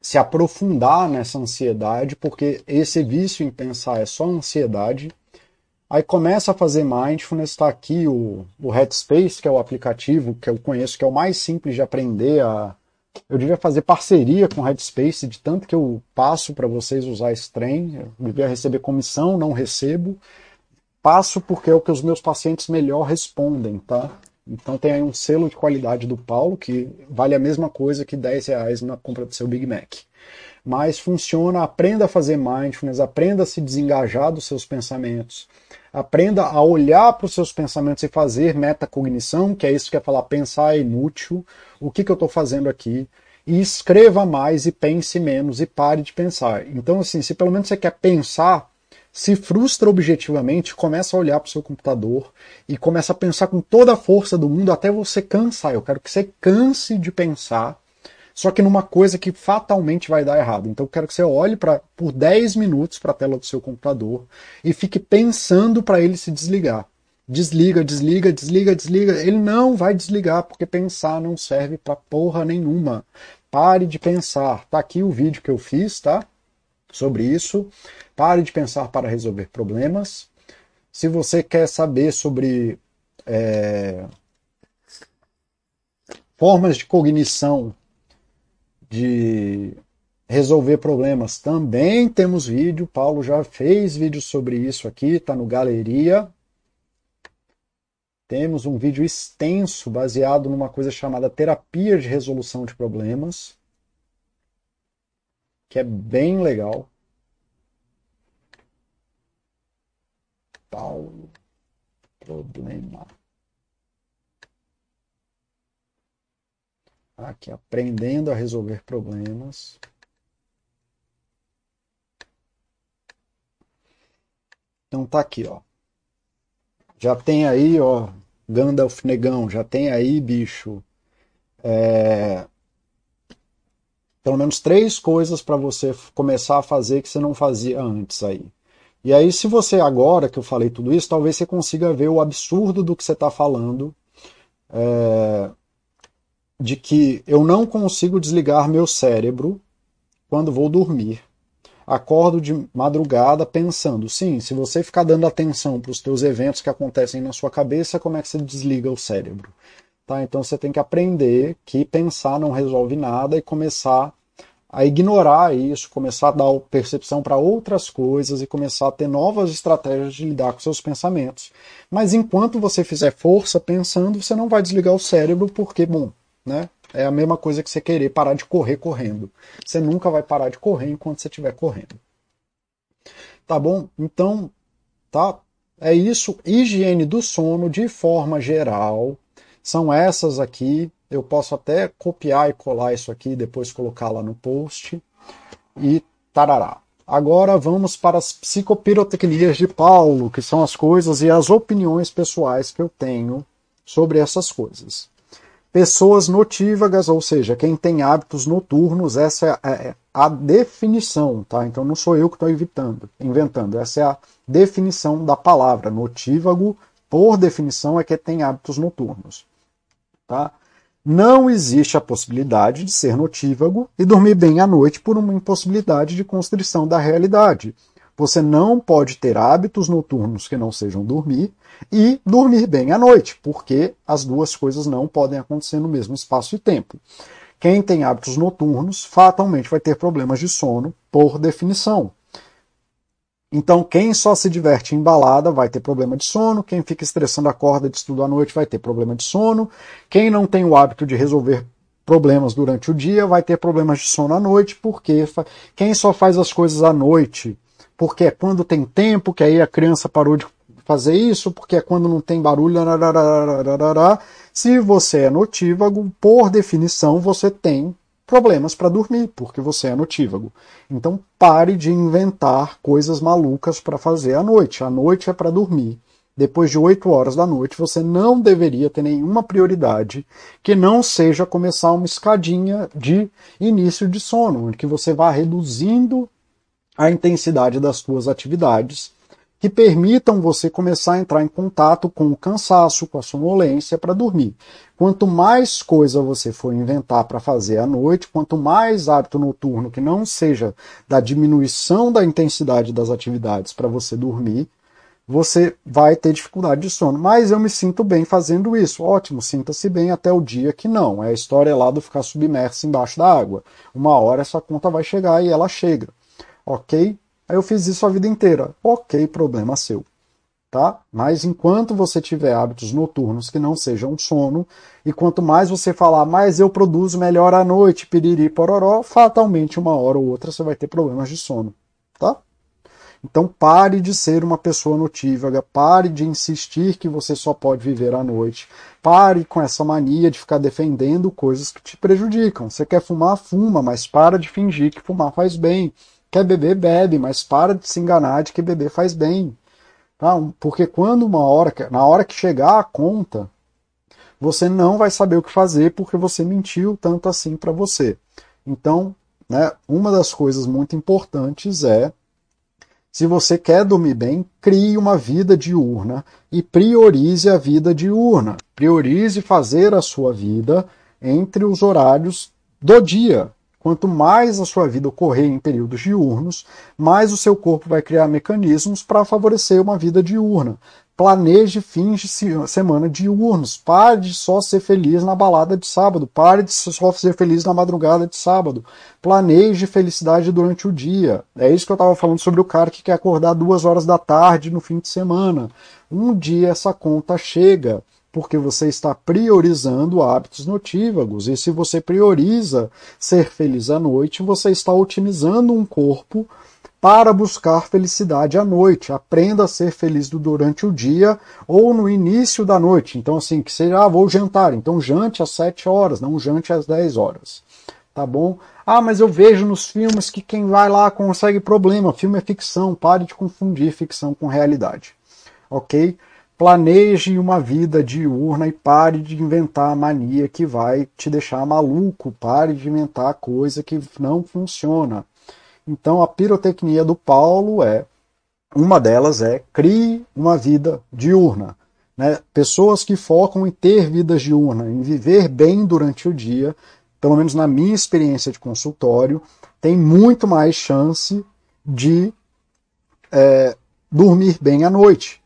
se aprofundar nessa ansiedade, porque esse vício em pensar é só ansiedade Aí começa a fazer mindfulness, está aqui o, o Headspace, que é o aplicativo que eu conheço, que é o mais simples de aprender a. Eu devia fazer parceria com o Headspace, de tanto que eu passo para vocês usar esse trem. Eu devia receber comissão, não recebo. Passo porque é o que os meus pacientes melhor respondem, tá? Então tem aí um selo de qualidade do Paulo, que vale a mesma coisa que 10 reais na compra do seu Big Mac mas funciona. Aprenda a fazer mindfulness, aprenda a se desengajar dos seus pensamentos, aprenda a olhar para os seus pensamentos e fazer metacognição, que é isso que é falar pensar é inútil, o que, que eu estou fazendo aqui, e escreva mais e pense menos e pare de pensar. Então, assim, se pelo menos você quer pensar, se frustra objetivamente, começa a olhar para o seu computador e começa a pensar com toda a força do mundo até você cansar. Eu quero que você canse de pensar só que numa coisa que fatalmente vai dar errado. Então eu quero que você olhe pra, por 10 minutos para a tela do seu computador e fique pensando para ele se desligar. Desliga, desliga, desliga, desliga. Ele não vai desligar porque pensar não serve para porra nenhuma. Pare de pensar. Tá aqui o vídeo que eu fiz, tá? Sobre isso. Pare de pensar para resolver problemas. Se você quer saber sobre é, formas de cognição de resolver problemas também temos vídeo. Paulo já fez vídeo sobre isso aqui, está no Galeria. Temos um vídeo extenso baseado numa coisa chamada terapia de resolução de problemas, que é bem legal. Paulo, problema. Aqui, aprendendo a resolver problemas. Então tá aqui, ó. Já tem aí, ó, Gandalf Negão, já tem aí, bicho, é... pelo menos três coisas para você começar a fazer que você não fazia antes aí. E aí, se você, agora que eu falei tudo isso, talvez você consiga ver o absurdo do que você está falando, é, de que eu não consigo desligar meu cérebro quando vou dormir. Acordo de madrugada pensando, sim, se você ficar dando atenção para os teus eventos que acontecem na sua cabeça, como é que você desliga o cérebro? Tá? Então você tem que aprender que pensar não resolve nada e começar a ignorar isso, começar a dar percepção para outras coisas e começar a ter novas estratégias de lidar com seus pensamentos. Mas enquanto você fizer força pensando, você não vai desligar o cérebro porque, bom, né? É a mesma coisa que você querer parar de correr correndo. Você nunca vai parar de correr enquanto você estiver correndo. Tá bom? Então, tá? É isso. Higiene do sono de forma geral. São essas aqui eu posso até copiar e colar isso aqui, depois colocar lá no post. E tarará. Agora vamos para as psicopirotecnias de Paulo, que são as coisas e as opiniões pessoais que eu tenho sobre essas coisas. Pessoas notívagas, ou seja, quem tem hábitos noturnos, essa é, é a definição, tá? Então não sou eu que estou inventando, essa é a definição da palavra. Notívago, por definição, é que tem hábitos noturnos, tá? Não existe a possibilidade de ser notívago e dormir bem à noite por uma impossibilidade de constrição da realidade. Você não pode ter hábitos noturnos que não sejam dormir e dormir bem à noite, porque as duas coisas não podem acontecer no mesmo espaço e tempo. Quem tem hábitos noturnos fatalmente vai ter problemas de sono, por definição. Então, quem só se diverte em balada vai ter problema de sono, quem fica estressando a corda de estudo à noite vai ter problema de sono, quem não tem o hábito de resolver problemas durante o dia vai ter problemas de sono à noite, porque quem só faz as coisas à noite, porque é quando tem tempo, que aí a criança parou de fazer isso, porque é quando não tem barulho, se você é notívago, por definição, você tem problemas para dormir, porque você é notívago. Então pare de inventar coisas malucas para fazer à noite. A noite é para dormir. Depois de 8 horas da noite, você não deveria ter nenhuma prioridade que não seja começar uma escadinha de início de sono, onde que você vá reduzindo a intensidade das suas atividades que permitam você começar a entrar em contato com o cansaço, com a sonolência para dormir. Quanto mais coisa você for inventar para fazer à noite, quanto mais hábito noturno que não seja da diminuição da intensidade das atividades para você dormir, você vai ter dificuldade de sono. Mas eu me sinto bem fazendo isso. Ótimo, sinta-se bem até o dia que não. É a história lá do ficar submerso embaixo da água. Uma hora essa conta vai chegar e ela chega. Ok? Aí eu fiz isso a vida inteira. Ok, problema seu. Tá? Mas enquanto você tiver hábitos noturnos que não sejam sono, e quanto mais você falar, mais eu produzo melhor à noite, piriri, pororó, fatalmente uma hora ou outra você vai ter problemas de sono. Tá? Então pare de ser uma pessoa notívaga, pare de insistir que você só pode viver à noite, pare com essa mania de ficar defendendo coisas que te prejudicam. Você quer fumar, fuma, mas para de fingir que fumar faz bem. Quer beber, bebe, mas para de se enganar de que beber faz bem. Tá? Porque quando uma hora, na hora que chegar a conta, você não vai saber o que fazer porque você mentiu tanto assim para você. Então, né, uma das coisas muito importantes é se você quer dormir bem, crie uma vida diurna e priorize a vida diurna. Priorize fazer a sua vida entre os horários do dia. Quanto mais a sua vida ocorrer em períodos diurnos, mais o seu corpo vai criar mecanismos para favorecer uma vida diurna. Planeje fins de semana diurnos. Pare de só ser feliz na balada de sábado. Pare de só ser feliz na madrugada de sábado. Planeje felicidade durante o dia. É isso que eu estava falando sobre o cara que quer acordar duas horas da tarde no fim de semana. Um dia essa conta chega porque você está priorizando hábitos notívagos. E se você prioriza ser feliz à noite, você está otimizando um corpo para buscar felicidade à noite. Aprenda a ser feliz durante o dia ou no início da noite. Então, assim, que seja, ah, vou jantar. Então, jante às 7 horas, não jante às 10 horas. Tá bom? Ah, mas eu vejo nos filmes que quem vai lá consegue problema. Filme é ficção. Pare de confundir ficção com realidade. Ok? Planeje uma vida diurna e pare de inventar a mania que vai te deixar maluco. Pare de inventar coisa que não funciona. Então a pirotecnia do Paulo é Uma delas é crie uma vida diurna. Né? Pessoas que focam em ter vidas diurnas, em viver bem durante o dia, pelo menos na minha experiência de consultório, tem muito mais chance de é, dormir bem à noite.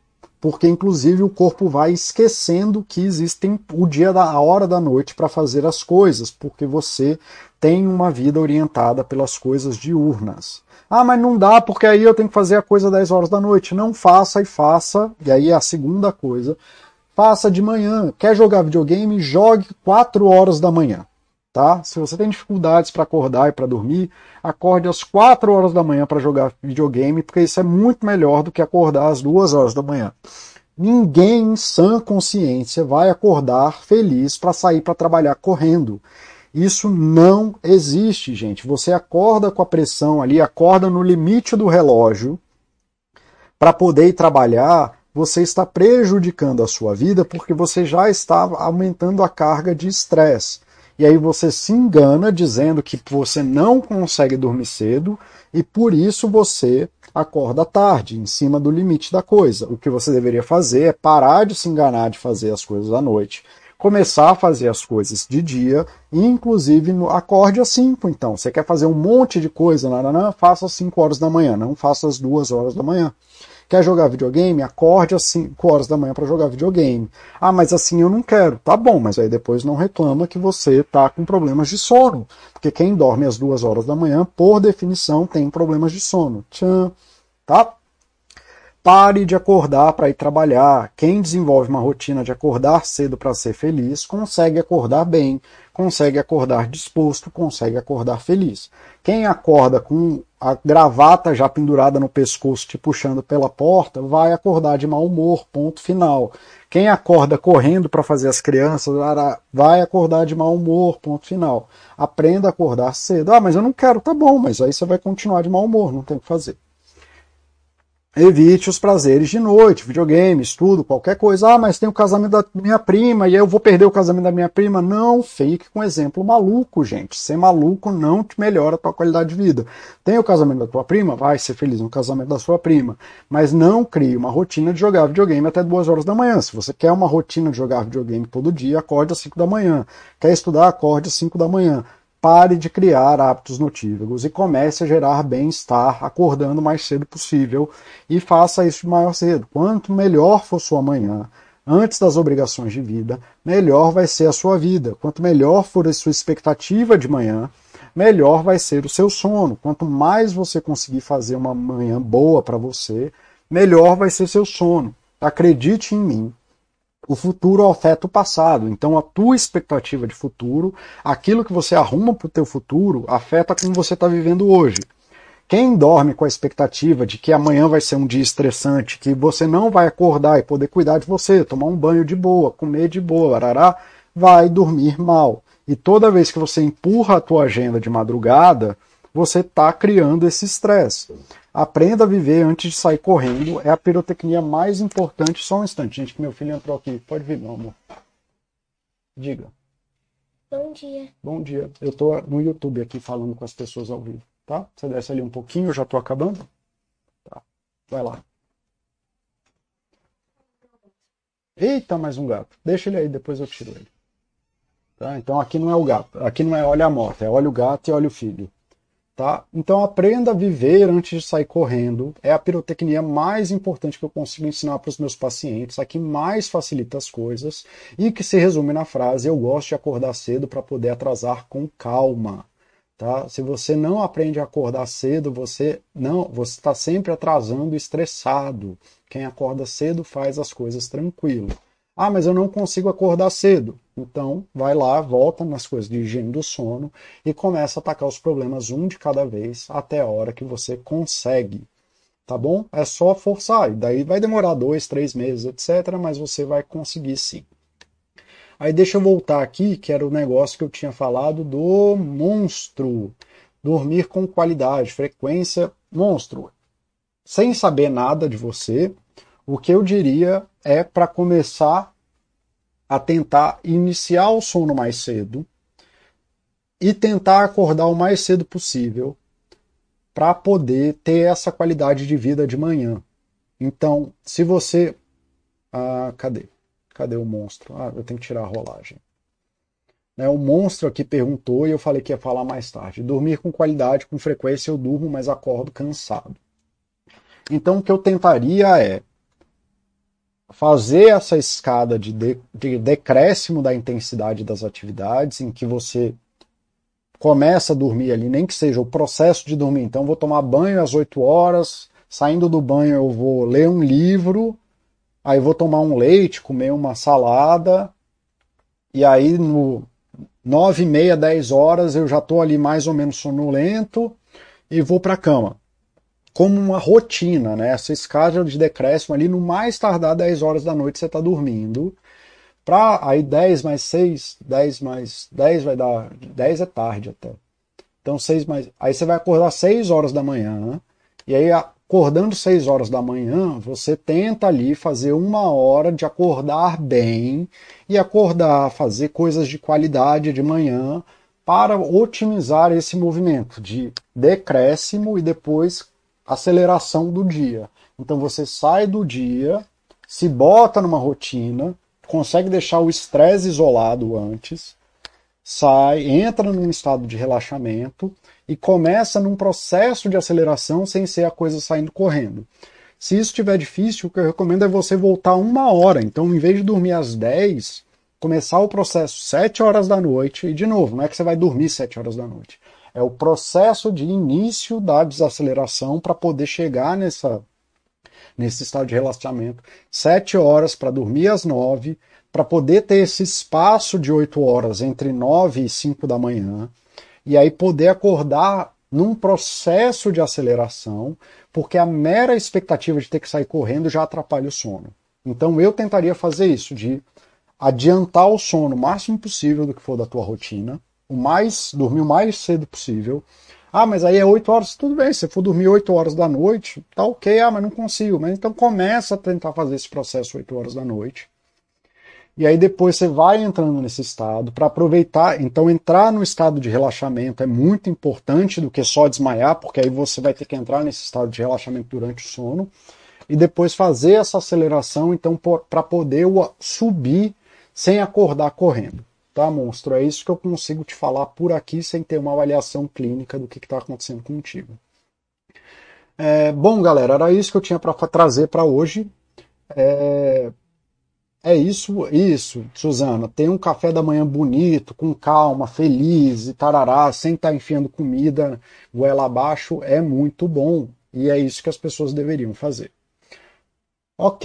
Porque, inclusive, o corpo vai esquecendo que existem o dia da a hora da noite para fazer as coisas, porque você tem uma vida orientada pelas coisas diurnas. Ah, mas não dá porque aí eu tenho que fazer a coisa 10 horas da noite. Não faça e faça. E aí é a segunda coisa. Faça de manhã. Quer jogar videogame? Jogue 4 horas da manhã. Tá? Se você tem dificuldades para acordar e para dormir, acorde às 4 horas da manhã para jogar videogame, porque isso é muito melhor do que acordar às 2 horas da manhã. Ninguém em sã consciência vai acordar feliz para sair para trabalhar correndo. Isso não existe, gente. Você acorda com a pressão ali, acorda no limite do relógio para poder ir trabalhar, você está prejudicando a sua vida porque você já está aumentando a carga de estresse. E aí você se engana dizendo que você não consegue dormir cedo e por isso você acorda tarde, em cima do limite da coisa. O que você deveria fazer é parar de se enganar de fazer as coisas à noite começar a fazer as coisas de dia, inclusive no acorde às 5, então. Você quer fazer um monte de coisa, não, faça às 5 horas da manhã, não faça às 2 horas da manhã. Quer jogar videogame? Acorde às 5 horas da manhã para jogar videogame. Ah, mas assim eu não quero. Tá bom, mas aí depois não reclama que você tá com problemas de sono. Porque quem dorme às 2 horas da manhã, por definição, tem problemas de sono. Tchan. Tá? Pare de acordar para ir trabalhar. Quem desenvolve uma rotina de acordar cedo para ser feliz, consegue acordar bem, consegue acordar disposto, consegue acordar feliz. Quem acorda com a gravata já pendurada no pescoço, te puxando pela porta, vai acordar de mau humor, ponto final. Quem acorda correndo para fazer as crianças, vai acordar de mau humor, ponto final. Aprenda a acordar cedo. Ah, mas eu não quero, tá bom, mas aí você vai continuar de mau humor, não tem o que fazer. Evite os prazeres de noite, videogame, estudo, qualquer coisa. Ah, mas tem o casamento da minha prima e aí eu vou perder o casamento da minha prima. Não fique com exemplo maluco, gente. Ser maluco não te melhora a tua qualidade de vida. Tem o casamento da tua prima? Vai ser feliz no casamento da sua prima. Mas não crie uma rotina de jogar videogame até duas horas da manhã. Se você quer uma rotina de jogar videogame todo dia, acorde às 5 da manhã. Quer estudar? Acorde às 5 da manhã pare de criar hábitos notívagos e comece a gerar bem-estar acordando o mais cedo possível e faça isso de maior cedo. Quanto melhor for sua manhã, antes das obrigações de vida, melhor vai ser a sua vida. Quanto melhor for a sua expectativa de manhã, melhor vai ser o seu sono. Quanto mais você conseguir fazer uma manhã boa para você, melhor vai ser seu sono. Acredite em mim, o futuro afeta o passado. Então a tua expectativa de futuro, aquilo que você arruma para o teu futuro, afeta como você está vivendo hoje. Quem dorme com a expectativa de que amanhã vai ser um dia estressante, que você não vai acordar e poder cuidar de você, tomar um banho de boa, comer de boa, arará, vai dormir mal. E toda vez que você empurra a tua agenda de madrugada, você está criando esse estresse. Aprenda a viver antes de sair correndo. É a pirotecnia mais importante. Só um instante, gente, que meu filho entrou aqui. Pode vir, meu amor. Diga. Bom dia. Bom dia. Eu tô no YouTube aqui falando com as pessoas ao vivo, tá? Você desce ali um pouquinho, eu já tô acabando. Tá. Vai lá. Eita, mais um gato. Deixa ele aí, depois eu tiro ele. Tá? Então aqui não é o gato. Aqui não é olha a moto, é olha o gato e olha o filho. Tá? Então aprenda a viver antes de sair correndo. É a pirotecnia mais importante que eu consigo ensinar para os meus pacientes, a que mais facilita as coisas e que se resume na frase: eu gosto de acordar cedo para poder atrasar com calma. Tá? Se você não aprende a acordar cedo, você não, você está sempre atrasando, estressado. Quem acorda cedo faz as coisas tranquilo. Ah, mas eu não consigo acordar cedo. Então, vai lá, volta nas coisas de higiene do sono e começa a atacar os problemas um de cada vez até a hora que você consegue. Tá bom? É só forçar. E daí vai demorar dois, três meses, etc. Mas você vai conseguir sim. Aí deixa eu voltar aqui, que era o negócio que eu tinha falado do monstro. Dormir com qualidade, frequência, monstro. Sem saber nada de você, o que eu diria é para começar a tentar iniciar o sono mais cedo e tentar acordar o mais cedo possível para poder ter essa qualidade de vida de manhã. Então, se você. Ah, cadê? Cadê o monstro? Ah, eu tenho que tirar a rolagem. Né, o monstro aqui perguntou e eu falei que ia falar mais tarde. Dormir com qualidade, com frequência eu durmo, mas acordo cansado. Então, o que eu tentaria é fazer essa escada de, de, de decréscimo da intensidade das atividades, em que você começa a dormir ali, nem que seja o processo de dormir. Então, vou tomar banho às 8 horas, saindo do banho eu vou ler um livro, aí vou tomar um leite, comer uma salada, e aí no 9 e meia, 10 horas eu já estou ali mais ou menos sonolento e vou para a cama. Como uma rotina, né? Essa escada de decréscimo ali, no mais tardar 10 horas da noite você está dormindo. Pra, aí 10 mais 6, 10 mais 10 vai dar. 10 é tarde até. Então 6 mais. Aí você vai acordar 6 horas da manhã. E aí, acordando 6 horas da manhã, você tenta ali fazer uma hora de acordar bem e acordar, fazer coisas de qualidade de manhã para otimizar esse movimento de decréscimo e depois aceleração do dia. Então você sai do dia, se bota numa rotina, consegue deixar o estresse isolado antes, sai, entra num estado de relaxamento e começa num processo de aceleração sem ser a coisa saindo correndo. Se isso estiver difícil, o que eu recomendo é você voltar uma hora. Então, em vez de dormir às 10, começar o processo 7 horas da noite, e de novo, não é que você vai dormir 7 horas da noite. É o processo de início da desaceleração para poder chegar nessa nesse estado de relaxamento, sete horas para dormir às nove, para poder ter esse espaço de oito horas entre nove e cinco da manhã, e aí poder acordar num processo de aceleração, porque a mera expectativa de ter que sair correndo já atrapalha o sono. Então eu tentaria fazer isso, de adiantar o sono o máximo possível do que for da tua rotina, o mais dormir o mais cedo possível, ah, mas aí é 8 horas, tudo bem, se for dormir 8 horas da noite, tá ok, ah, mas não consigo. Mas então começa a tentar fazer esse processo 8 horas da noite. E aí depois você vai entrando nesse estado para aproveitar. Então entrar no estado de relaxamento é muito importante do que só desmaiar, porque aí você vai ter que entrar nesse estado de relaxamento durante o sono e depois fazer essa aceleração então para poder subir sem acordar correndo tá, monstro? É isso que eu consigo te falar por aqui sem ter uma avaliação clínica do que está acontecendo contigo. É, bom, galera, era isso que eu tinha para trazer para hoje. É, é isso, isso, Suzana. Tem um café da manhã bonito, com calma, feliz e tarará, sem estar tá enfiando comida goela abaixo, é muito bom. E é isso que as pessoas deveriam fazer. Ok.